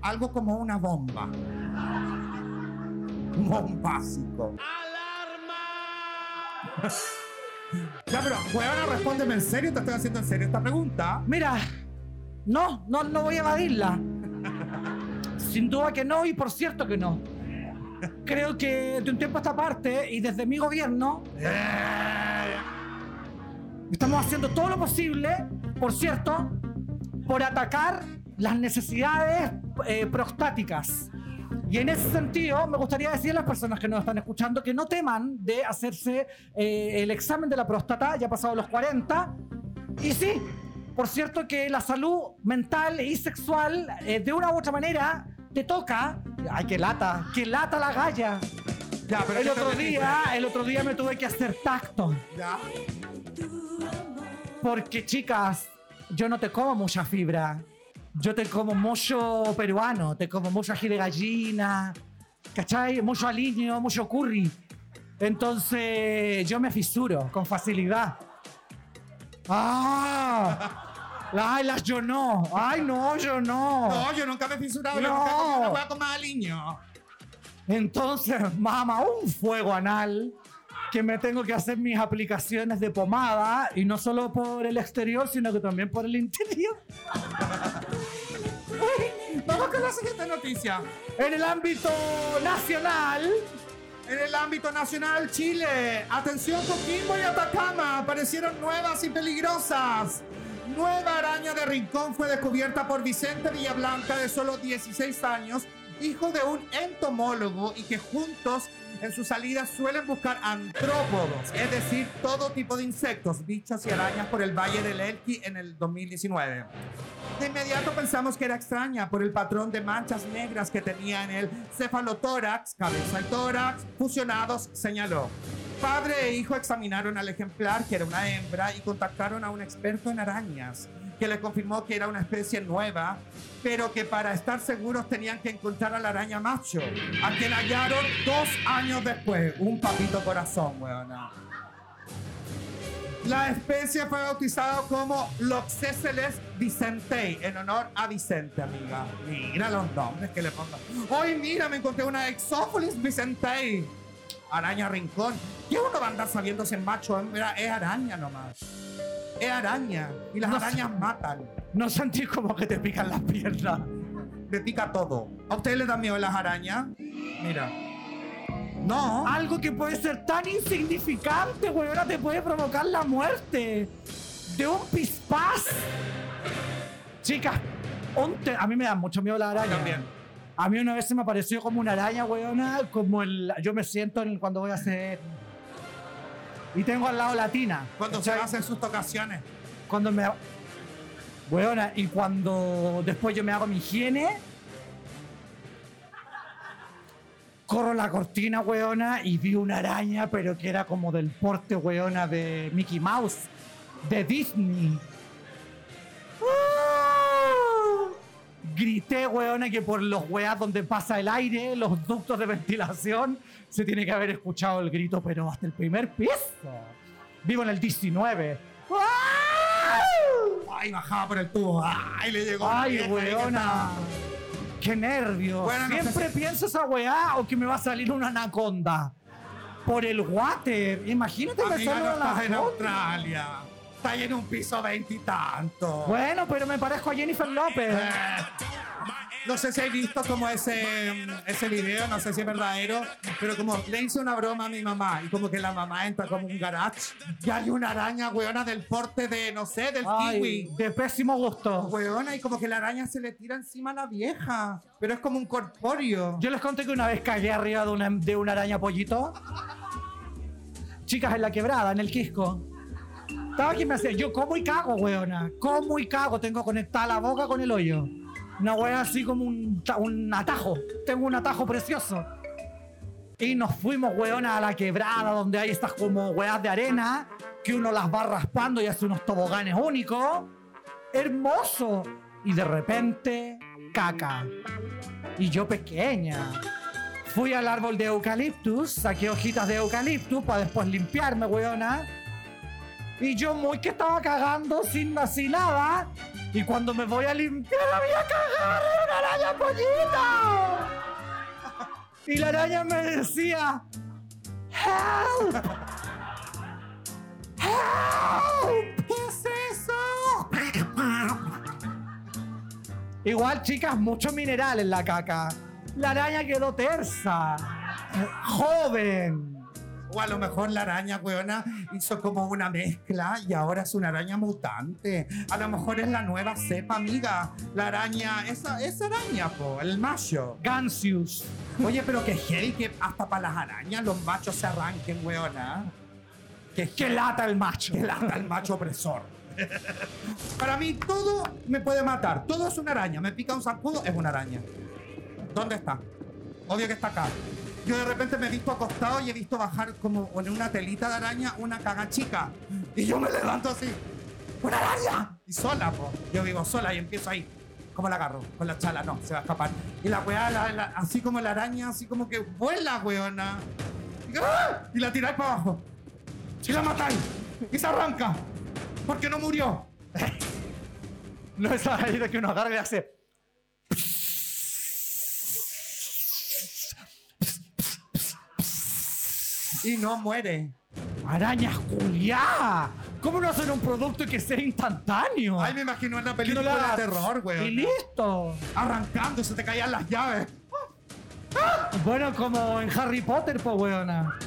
algo como una bomba. Un bombásico. ¡Alarma! Ya, pero, huevona, respóndeme en serio, te estoy haciendo en serio esta pregunta. Mira, no, no, no voy a evadirla. Sin duda que no y por cierto que no. Creo que de un tiempo a esta parte y desde mi gobierno estamos haciendo todo lo posible, por cierto, por atacar las necesidades eh, prostáticas. Y en ese sentido, me gustaría decir a las personas que nos están escuchando que no teman de hacerse eh, el examen de la próstata, ya pasado los 40. Y sí, por cierto que la salud mental y sexual, eh, de una u otra manera, te toca. Ay, qué lata, qué lata la galla. Ya, pero El ¿qué te otro día, el otro día me tuve que hacer tacto. Ya. Porque, chicas, yo no te como mucha fibra. Yo te como mucho peruano, te como mucho ají de gallina, ¿cachai? Mucho aliño, mucho curry. Entonces, yo me fisuro con facilidad. ¡Ah! ¡Ay, las yo no! ¡Ay, no, yo no! No, yo nunca me he fisurado, yo No. nunca he comido una hueá con más aliño. Entonces, mamá, un fuego anal que me tengo que hacer mis aplicaciones de pomada y no solo por el exterior, sino que también por el interior. Uy, Vamos con la siguiente noticia. En el ámbito nacional, En el ámbito nacional, Chile. Atención, Coquimbo y Atacama aparecieron nuevas y peligrosas. Nueva araña de rincón fue descubierta por Vicente Villablanca, de solo 16 años, hijo de un entomólogo y que juntos en sus salidas suelen buscar antrópodos, es decir, todo tipo de insectos, bichos y arañas por el Valle del Elqui en el 2019. De inmediato pensamos que era extraña por el patrón de manchas negras que tenía en el cefalotórax, cabeza y tórax, fusionados, señaló. Padre e hijo examinaron al ejemplar, que era una hembra, y contactaron a un experto en arañas, que le confirmó que era una especie nueva, pero que para estar seguros tenían que encontrar a la araña macho, a quien hallaron dos años después. Un papito corazón, weona. La especie fue bautizada como Loxéceles vicentei, en honor a Vicente, amiga. Mira los nombres que le pongan. Hoy, mira, me encontré una Exópolis vicentei. Araña rincón. ¿Qué uno va a andar sabiendo si es macho hembra? Es araña nomás. Es araña. Y las No arañas matan. no sentí como que te pican las piernas. Me pica todo. ¿A ustedes les da miedo las arañas? Mira. No. Algo que puede ser tan insignificante, weona, te puede provocar la muerte. De un pispás. Chicas, te- a mí me da mucho miedo la araña. También. A mí una vez se me apareció como una araña, weona, como el... Yo me siento en- cuando voy a hacer... Y tengo al lado la tina. Cuando se hacen sus tocaciones. Cuando me... Weona, y cuando después yo me hago mi higiene... Corro la cortina, weona, y vi una araña, pero que era como del porte, weona, de Mickey Mouse, de Disney. ¡Ah! Grité, weona, que por los weas donde pasa el aire, los ductos de ventilación, se tiene que haber escuchado el grito, pero hasta el primer piso. Vivo en el 19. ¡Ah! Ay, bajaba por el tubo. Ay, le llegó. Ay, que weona. Qué nervios. Bueno, no Siempre pienso esa weá o que me va a salir una anaconda. Por el water. Imagínate me Amiga, sale no una estás en. Australia. Está ahí en un piso veintitantos. Bueno, pero me parezco a Jennifer López. Eh, No sé si has visto como ese, ese video, no sé si es verdadero, pero como le hice una broma a mi mamá y como que la mamá entra como un garage y hay una araña, weona, del porte de, no sé, del Ay, kiwi. de pésimo gusto. Weona, y como que la araña se le tira encima a la vieja, pero es como un corpóreo. Yo les conté que una vez cagué arriba de una, de una araña pollito. Chicas, en la quebrada, en el Quisco. Estaba aquí me hacía, yo como y cago, weona. Como y cago, tengo conectada la boca con el hoyo. Una wea así como un, un atajo. Tengo un atajo precioso. Y nos fuimos, weona, a la quebrada, donde hay estas como weas de arena, que uno las va raspando y hace unos toboganes únicos. Hermoso. Y de repente, caca. Y yo pequeña. Fui al árbol de eucaliptus, saqué hojitas de eucaliptus para después limpiarme, weona. Y yo muy que estaba cagando sin así nada. Y cuando me voy a limpiar había cagado una araña pollita. Y la araña me decía, ¡Help! ¡Help! ¿Qué es eso? Igual, chicas, mucho mineral en la caca. La araña quedó tersa. Joven. O a lo mejor la araña, weona, hizo como una mezcla y ahora es una araña mutante. A lo mejor es la nueva cepa, amiga. La araña, esa, esa araña, po, el macho. Gansius. Oye, pero que heavy que hasta para las arañas los machos se arranquen, weona. Que, Que lata el macho. que lata el macho opresor. Para mí todo me puede matar. Todo es una araña. Me pica un zancudo, es una araña. ¿Dónde está? Obvio que está acá. Yo de repente me he visto acostado y he visto bajar como en una telita de araña una caga chica. Y yo me levanto así. ¡Una araña! Y sola, po. Yo vivo sola y empiezo ahí. ¿Cómo la agarro? Con la chala, no, se va a escapar. Y la weá, la- la- así como la araña, así como que vuela, weona. Y, ¡ah! la tiráis para abajo. Y la matáis. Y se arranca. Porque no murió. No es ahí de que uno agarra y hace. Y no muere. ¡Araña culiá! ¿Cómo no hacen un producto que sea instantáneo? Ay, me imagino una no película de terror, Y weón. listo. Arrancando, se te caían las llaves. Bueno, como en Harry Potter, pues, weona.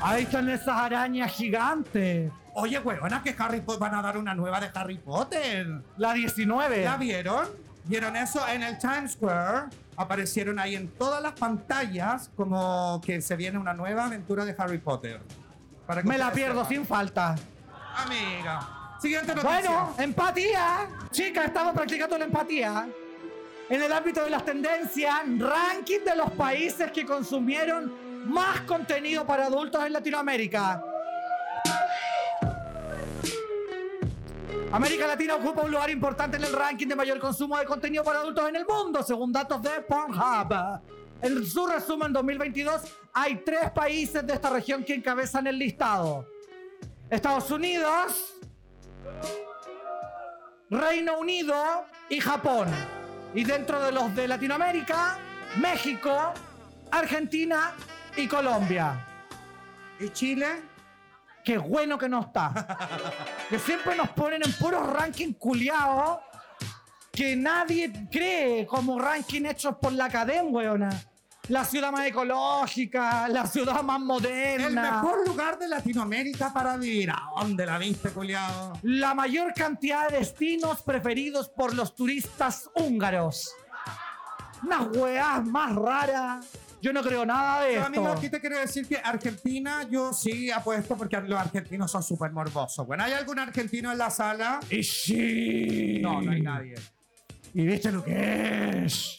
Ahí están esas arañas gigantes. Oye, weona, que Harry Potter van a dar una nueva de Harry Potter. La 19. ¿La vieron? ¿Vieron eso? En el Times Square aparecieron ahí en todas las pantallas como que se viene una nueva aventura de Harry Potter. Para que Me la pierdo sepan. sin falta. Amiga. Siguiente noticia. Bueno, empatía. Chicas, estamos practicando la empatía. En el ámbito de las tendencias, ranking de los países que consumieron más contenido para adultos en Latinoamérica. América Latina ocupa un lugar importante en el ranking de mayor consumo de contenido para adultos en el mundo, según datos de Pornhub. En su resumen 2022, hay tres países de esta región que encabezan el listado. Estados Unidos, Reino Unido y Japón. Y dentro de los de Latinoamérica, México, Argentina y Colombia. ¿Y Chile? Qué bueno que no está. Que siempre nos ponen en puros rankings culiados que nadie cree como ranking hechos por la academia, weona. La ciudad más ecológica, la ciudad más moderna. El mejor lugar de Latinoamérica para vivir. ¿A dónde la viste, culiado? La mayor cantidad de destinos preferidos por los turistas húngaros. Unas weás más raras. Yo no creo nada de Pero, amigo, aquí te quiero decir que Argentina, yo sí apuesto porque los argentinos son súper morbosos. Bueno, ¿hay algún argentino en la sala? Y sí. No, no hay nadie. ¿Y viste lo que es?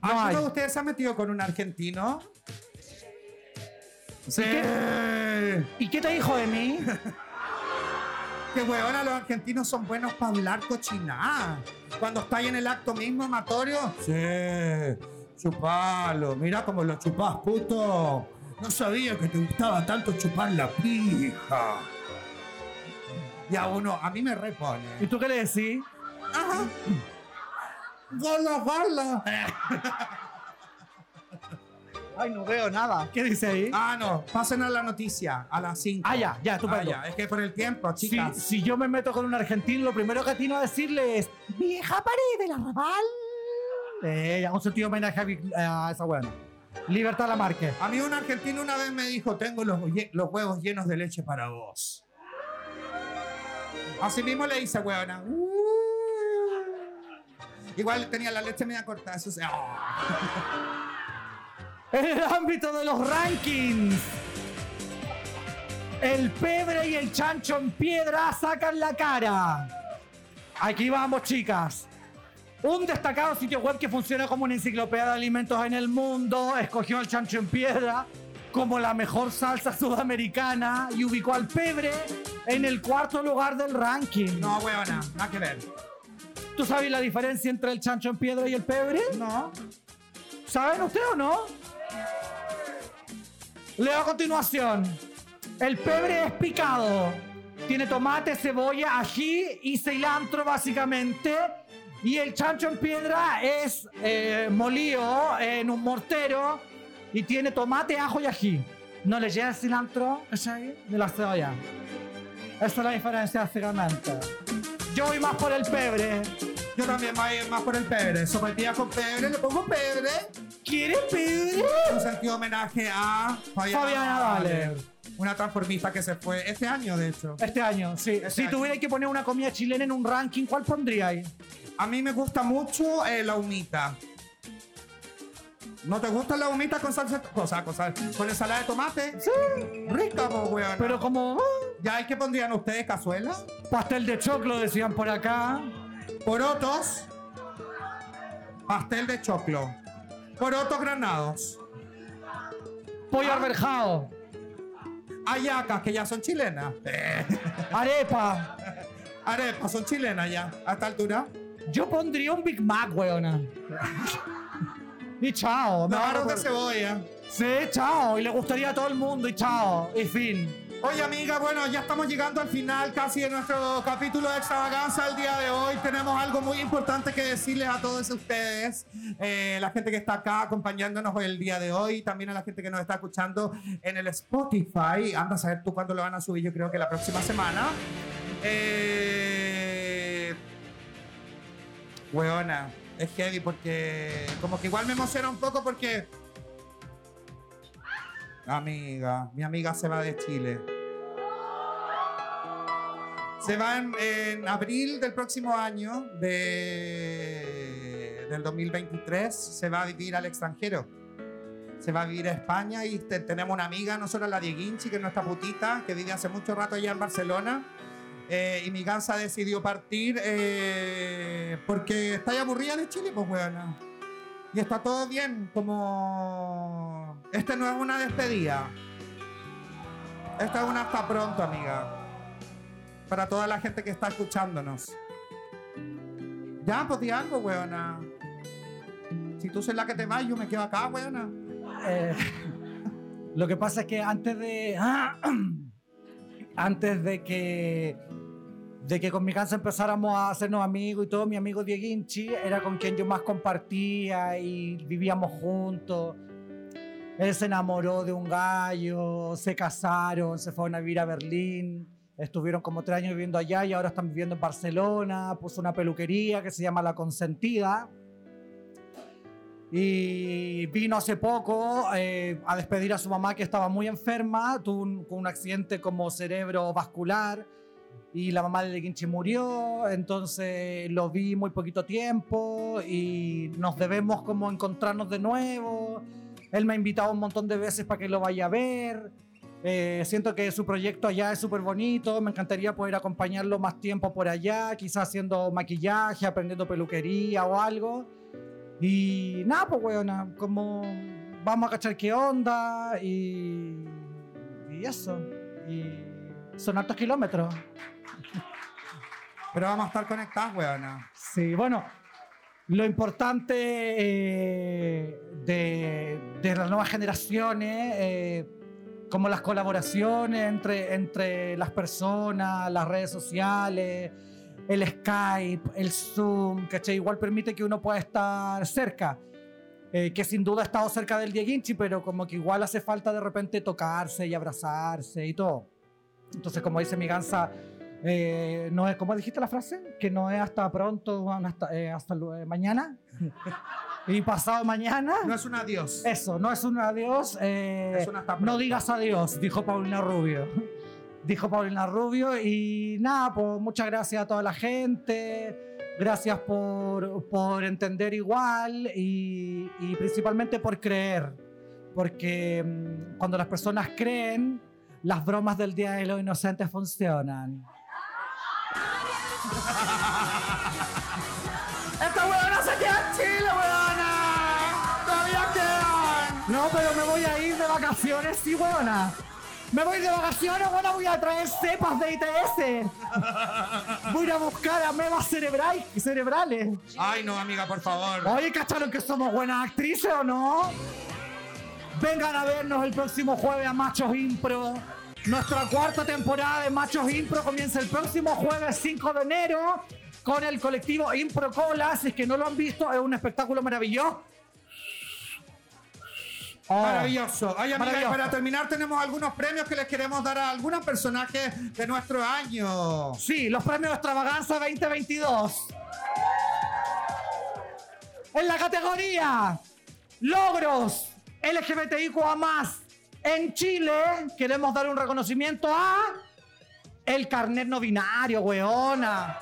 No. ¿Alguno de ustedes se ha metido con un argentino? Sí. ¿Y qué te dijo de mí? Que huevona, los argentinos son buenos para hablar cochiná. Cuando está ahí en el acto mismo amatorio. Sí, chupalo. Mira cómo lo chupás, puto. No sabía que te gustaba tanto chupar la pija. Y a uno, a mí me ¿Y repone. tú qué le decís? Ajá. Gola, gola. Ay, no veo nada. ¿Qué dice ahí? Ah, no, pasen a la noticia, a las 5. Ah, ya, ya, estupendo. Es que por el tiempo, Si, chicas. si yo me meto con un argentino, lo primero que atino a decirle es ¡Vieja pared del arrabal! Eh, un sentido homenaje a, a esa buena. Libertad Lamarque. A mí un argentino una vez me dijo, tengo los, los huevos llenos de leche para vos. Así mismo le hice, huevona. Uh. Igual tenía la leche media cortada, eso se... ah. En el ámbito de los rankings, el pebre y el chancho en piedra sacan la cara. Aquí vamos, chicas. Un destacado sitio web que funciona como una enciclopedia de alimentos en el mundo escogió al chancho en piedra como la mejor salsa sudamericana y ubicó al pebre en el cuarto lugar del ranking. No, huevona, nada que ver. ¿Tú sabes la diferencia entre el chancho en piedra y el pebre? No. ¿Saben ustedes o no? Leo a continuación. El pebre es picado. Tiene tomate, cebolla, ají y cilantro básicamente. Y el chancho en piedra es eh, molido en un mortero y tiene tomate, ajo y ají. No le llega el cilantro ¿cachai? de la cebolla. Esa es la diferencia básicamente. Yo voy más por el pebre. Yo también voy más por el pebre. Sopetilla con pebre, le pongo pebre. ¿Quieres pebre? Un sentido homenaje a Fabiana, Fabiana Valer. Una transformista que se fue este año, de hecho. Este año, sí. Este si año. tuviera que poner una comida chilena en un ranking, ¿cuál pondríais? A mí me gusta mucho eh, la humita. ¿No te gusta la humita con salsa? O sea, con, sal- con ensalada de tomate. Sí. Rica, po, weón. Pero como ah, ¿Ya qué pondrían ustedes? ¿Cazuela? pastel de choclo, decían por acá. Porotos. Pastel de choclo. Porotos granados. Pollo arberjado. Ayacas, que ya son chilenas. Arepa. Arepas son chilenas ya, a esta altura. Yo pondría un Big Mac, weona. y chao. me ahorro de cebolla. Sí, chao. Y le gustaría a todo el mundo y chao. Y fin. Oye amiga, bueno, ya estamos llegando al final casi de nuestro capítulo de extravaganza el día de hoy. Tenemos algo muy importante que decirles a todos ustedes, eh, la gente que está acá acompañándonos el día de hoy, también a la gente que nos está escuchando en el Spotify. Anda a saber tú cuándo lo van a subir, yo creo que la próxima semana. Eh, Weona, es heavy porque como que igual me emociona un poco porque... Amiga, mi amiga se va de Chile. Se va en, abril del próximo año, de, del 2023, se va a vivir al extranjero. Se va a vivir a España y te- tenemos una amiga, nosotros la Dieguinchi, que es nuestra putita, que vive hace mucho rato allá en Barcelona. Eh, y mi gansa decidió partir eh, porque está aburrida de Chile, pues weona. Y está todo bien, como... Este no es una despedida. Esta es una hasta pronto, amiga. Para toda la gente que está escuchándonos. Ya, pues di algo, weona. Si tú sois la que te vas, yo me quedo acá, weona. Eh, lo que pasa es que antes de. antes de que. De que con mi casa empezáramos a hacernos amigos y todo, mi amigo Dieguinchi era con quien yo más compartía y vivíamos juntos. Él se enamoró de un gallo, se casaron, se fueron a vivir a Berlín. Estuvieron como tres años viviendo allá y ahora están viviendo en Barcelona. Puso una peluquería que se llama La Consentida. Y vino hace poco eh, a despedir a su mamá que estaba muy enferma, tuvo un, un accidente como cerebrovascular y la mamá de Quinchi murió, entonces lo vi muy poquito tiempo y nos debemos como encontrarnos de nuevo. Él me ha invitado un montón de veces para que lo vaya a ver. Eh, siento que su proyecto allá es súper bonito, me encantaría poder acompañarlo más tiempo por allá, quizás haciendo maquillaje, aprendiendo peluquería o algo. Y nada, pues, weona, como vamos a cachar qué onda y, y eso. Y son altos kilómetros. Pero vamos a estar conectados, weona. Sí, bueno, lo importante eh, de, de las nuevas generaciones, eh, como las colaboraciones entre, entre las personas, las redes sociales, el Skype, el Zoom, ¿cachai? Igual permite que uno pueda estar cerca. Eh, que sin duda ha estado cerca del Dieguinchi, pero como que igual hace falta de repente tocarse y abrazarse y todo. Entonces, como dice mi gansa, eh, no es, ¿cómo dijiste la frase? Que no es hasta pronto, bueno, hasta, eh, hasta eh, mañana. y pasado mañana. No es un adiós. Eso, no es un adiós. eh, Es un no digas adiós, dijo Paulina Rubio. dijo Paulina Rubio. Y nada, pues muchas gracias a toda la gente. Gracias por, por entender igual y, y principalmente por creer. Porque mm, cuando las personas creen, las bromas del Día de los Inocentes funcionan. ¡Esta weona se queda en Chile, weona! ¡Todavía quedan! No, pero me voy a ir de vacaciones, sí, buena. Me voy de vacaciones, bueno, voy a traer cepas de ITS. Voy a a buscar amebas cerebrai- cerebrales. Ay, no, amiga, por favor. Oye, ¿cacharon que somos buenas actrices o no? Vengan a vernos el próximo jueves a Machos Impro. Nuestra cuarta temporada de Machos Impro comienza el próximo jueves 5 de enero con el colectivo Impro Cola. Si es que no lo han visto, es un espectáculo maravilloso. Oh. Maravilloso. Ay, amiga, Maravilloso. para terminar tenemos algunos premios que les queremos dar a algunos personajes de nuestro año. Sí, los premios Extravaganza 2022. En la categoría Logros LGBTIQA más en Chile, queremos dar un reconocimiento a el carnet no binario, weona.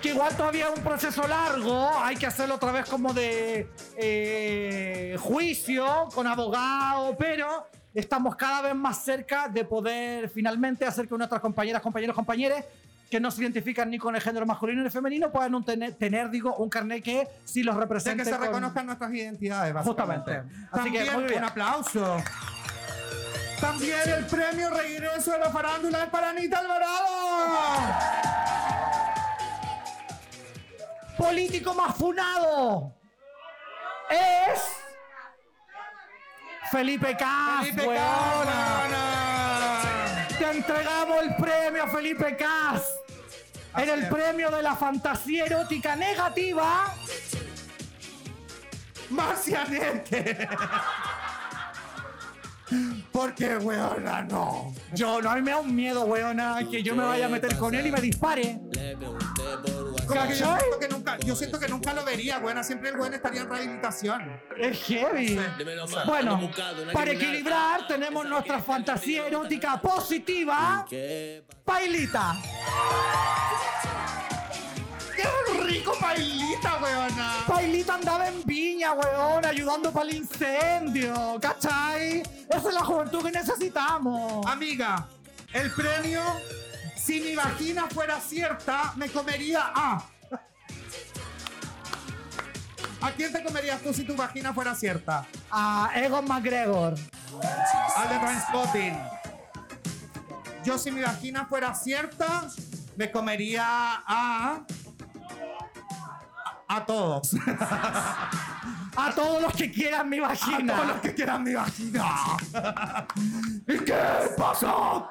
Que igual todavía es un proceso largo, hay que hacerlo otra vez como de eh, juicio con abogado, pero estamos cada vez más cerca de poder finalmente hacer que nuestras compañeras, compañeros, compañeras que no se identifican ni con el género masculino ni el femenino puedan un tener, tener, digo, un carnet que sí los De represente. que se con- reconozcan nuestras identidades, básicamente. Justamente. Así que, muy bien. un aplauso. También el premio Regreso de la Farándula es para Anita Alvarado. político más funado es Felipe Cas, Felipe. Te entregamos el premio Felipe Cas. En el premio de la fantasía erótica negativa. Marcianete. Porque, weona, no. Yo, no, a mí me da un miedo, weona, que yo me vaya a meter con él y me dispare. Como que yo, siento que nunca, yo siento que nunca lo vería, weona. Siempre el weón estaría en rehabilitación. Es heavy. Bueno, para equilibrar tenemos nuestra fantasía erótica positiva. Pailita. ¡Qué rico bailita, weona! Pailita andaba en viña, weón, ayudando para el incendio. ¿Cachai? Esa es la juventud que necesitamos. Amiga, el premio, si mi vagina fuera cierta, me comería a. ¿A quién te comerías tú si tu vagina fuera cierta? A Egon McGregor. Al de Trainspotting. Yo si mi vagina fuera cierta, me comería a... A todos. A todos los que quieran mi A todos los vagina. que quieran mi vagina. ¿Y qué pasa?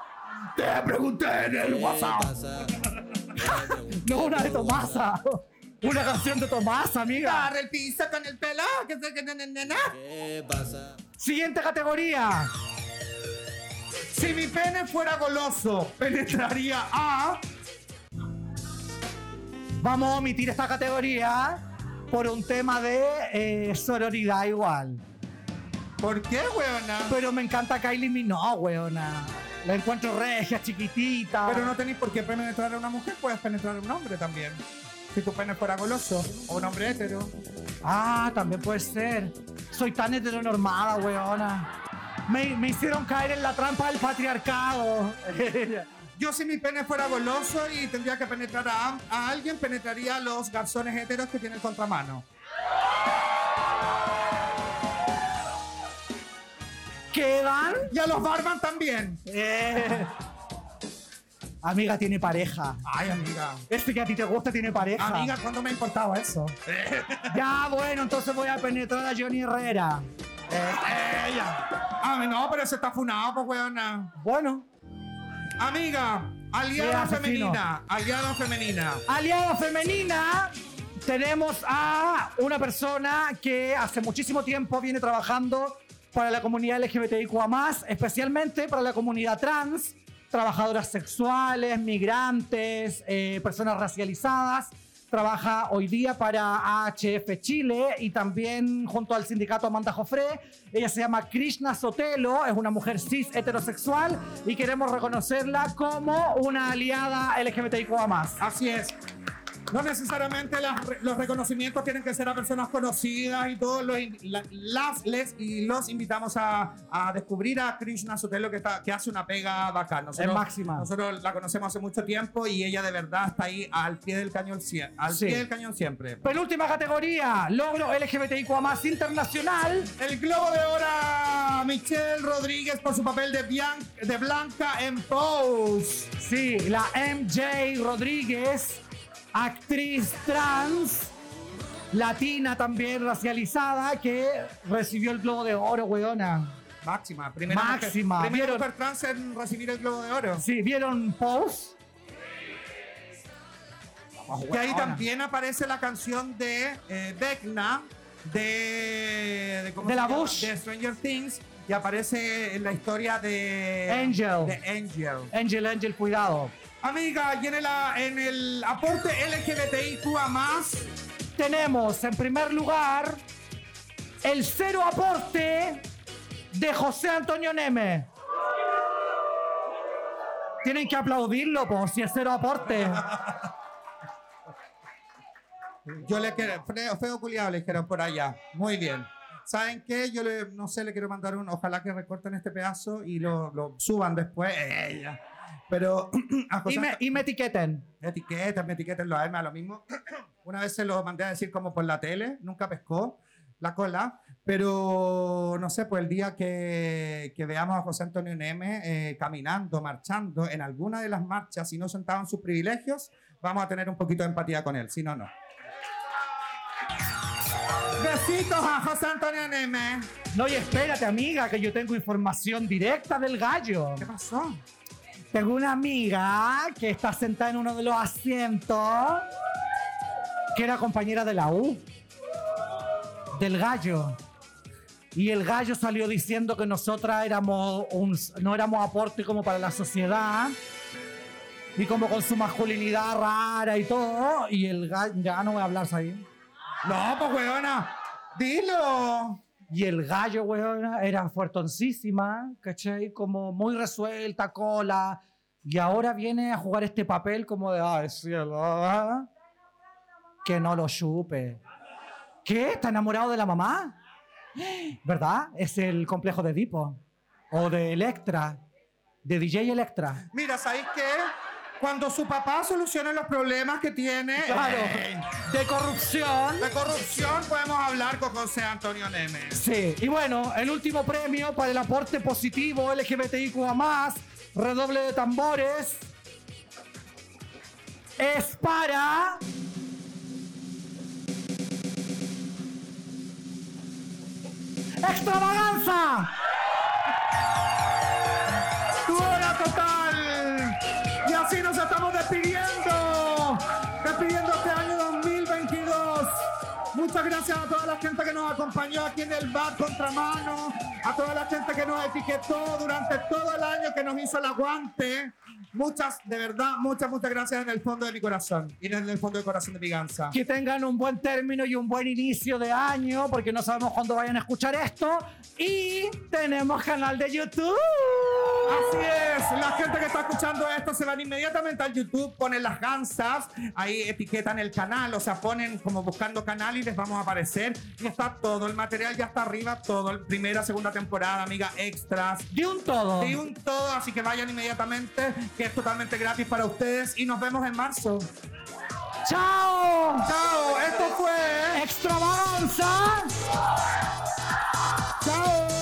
Te pregunté en el WhatsApp. No una de Tomasa. Una canción de Tomasa, amiga. Agarra el piso con el pelo. Que se que nena, nena. Siguiente categoría. Si mi pene fuera goloso, penetraría a. Vamos a omitir esta categoría por un tema de eh, sororidad igual. ¿Por qué, weona? Pero me encanta Kylie Minogue, weona. La encuentro regia, chiquitita. Pero no tenéis por qué penetrar a una mujer, puedes penetrar a un hombre también. Si tu pene fuera goloso, o un hombre hetero. Ah, también puede ser. Soy tan heteronormada, weona. Me, me hicieron caer en la trampa del patriarcado. Yo si mi pene fuera goloso y tendría que penetrar a, a alguien, penetraría a los garzones heteros que tienen contramano. ¿Quedan? Y a los barman también. Eh. Amiga tiene pareja. Ay, amiga. Este que a ti te gusta tiene pareja. Amiga, ¿cuándo me ha importado eso? Ya, bueno, entonces voy a penetrar a Johnny Herrera. Eh, ella. Ah, no, pero ese está funado, pues, weona. Bueno, Amiga, aliada Sí, femenina. Aliada femenina. aliada femenina, tenemos a una persona que hace muchísimo tiempo viene trabajando para la comunidad LGBTIQA+, especialmente para la comunidad trans, trabajadoras sexuales, migrantes, eh, personas racializadas. Trabaja hoy día para AHF Chile y también junto al sindicato Amanda Jofré. Ella se llama Krishna Sotelo, es una mujer cis heterosexual y queremos reconocerla como una aliada LGBTIQA+. Así es. No necesariamente las los reconocimientos tienen que ser a personas conocidas y todos los las les y los invitamos a, a descubrir a Krishna Sotelo que, está, que hace una pega bacán. Nosotros, Es máxima. Nosotros la conocemos hace mucho tiempo y ella de verdad está ahí al pie del cañón, al Sí. pie del cañón siempre. Penúltima categoría, logro LGBTIQA internacional. El Globo de Oro a Michelle Rodríguez por su papel de, Bian- de Blanca en Pose. Sí, la MJ Rodríguez, actriz trans, latina también racializada, que recibió el Globo de Oro, weona. Máxima, primera Máxima. Mujer, primera mujer trans en recibir el Globo de Oro. Sí, ¿vieron Pose? Que ahí también aparece la canción de eh, Vecna de, de, ¿cómo De se la llama? Bush. de Stranger Things y aparece en la historia de Angel. de Angel. Angel, Angel, cuidado. Amiga, y en el, el aporte LGBTIQA más, Tenemos en primer lugar el cero aporte de José Antonio Neme. Tienen que aplaudirlo, por si es cero aporte. yo le quiero, feo, feo culiado le dijeron por allá. Muy bien. ¿Saben qué? Yo le, no sé, le quiero mandar un, ojalá que recorten este pedazo y lo, suban después. Pero a José Y me, y me etiqueten. me etiquetas, lo a él me da lo mismo. Una vez se lo mandé a decir como por la tele, nunca pescó la cola, pero no sé, pues el día que, que veamos a José Antonio Neme eh, caminando, marchando en alguna de las marchas y no sentado en sus privilegios, vamos a tener un poquito de empatía con él, si no, no. Besitos a José Antonio Neme. No, y espérate, amiga, que yo tengo información directa del gallo. ¿Qué pasó? Tengo una amiga que está sentada en uno de los asientos, que era compañera de la U, del gallo. Y el gallo salió diciendo que nosotras éramos un, no éramos aporte como para la sociedad. Y como con su masculinidad rara y todo. Y el gallo, ya no voy a hablar ahí. No, pues weona, dilo. Y el gallo, weón, era fuertoncísima, ¿cachai? Como muy resuelta, cola. Y ahora viene a jugar este papel como de, ay, cielo, ah, que no lo chupe. ¿Qué? ¿Está enamorado de la mamá? ¿Verdad? Es el complejo de Edipo. O de Electra. De DJ Electra. Mira, ¿sabéis qué? Cuando su papá solucione los problemas que tiene Claro. eh, De corrupción. de corrupción, podemos hablar con José Antonio Neme. Sí, y bueno, el último premio para el aporte positivo LGBTIQ más, redoble de tambores, es para... ¡Extravaganza! Muchas gracias a toda la gente que nos acompañó aquí en el bar Contramano, a toda la gente que nos etiquetó durante todo el año, que nos hizo el aguante. Muchas, de verdad, muchas, muchas gracias en el fondo de mi corazón y en el fondo del corazón de mi gansa. Que tengan un buen término y un buen inicio de año, porque no sabemos cuándo vayan a escuchar esto. Y tenemos canal de YouTube. Así es, la gente que está escuchando esto se van inmediatamente al YouTube, ponen las gansas, ahí etiquetan el canal, o sea, ponen como buscando canal y les vamos a aparecer. Ya está todo el material, ya está arriba todo. El primera, segunda temporada, amiga, extras. De un todo. De un todo, así que vayan inmediatamente, que es totalmente gratis para ustedes. Y nos vemos en marzo. ¡Chao! ¡Chao! Esto fue. ¡Extravaganza! ¡Chao!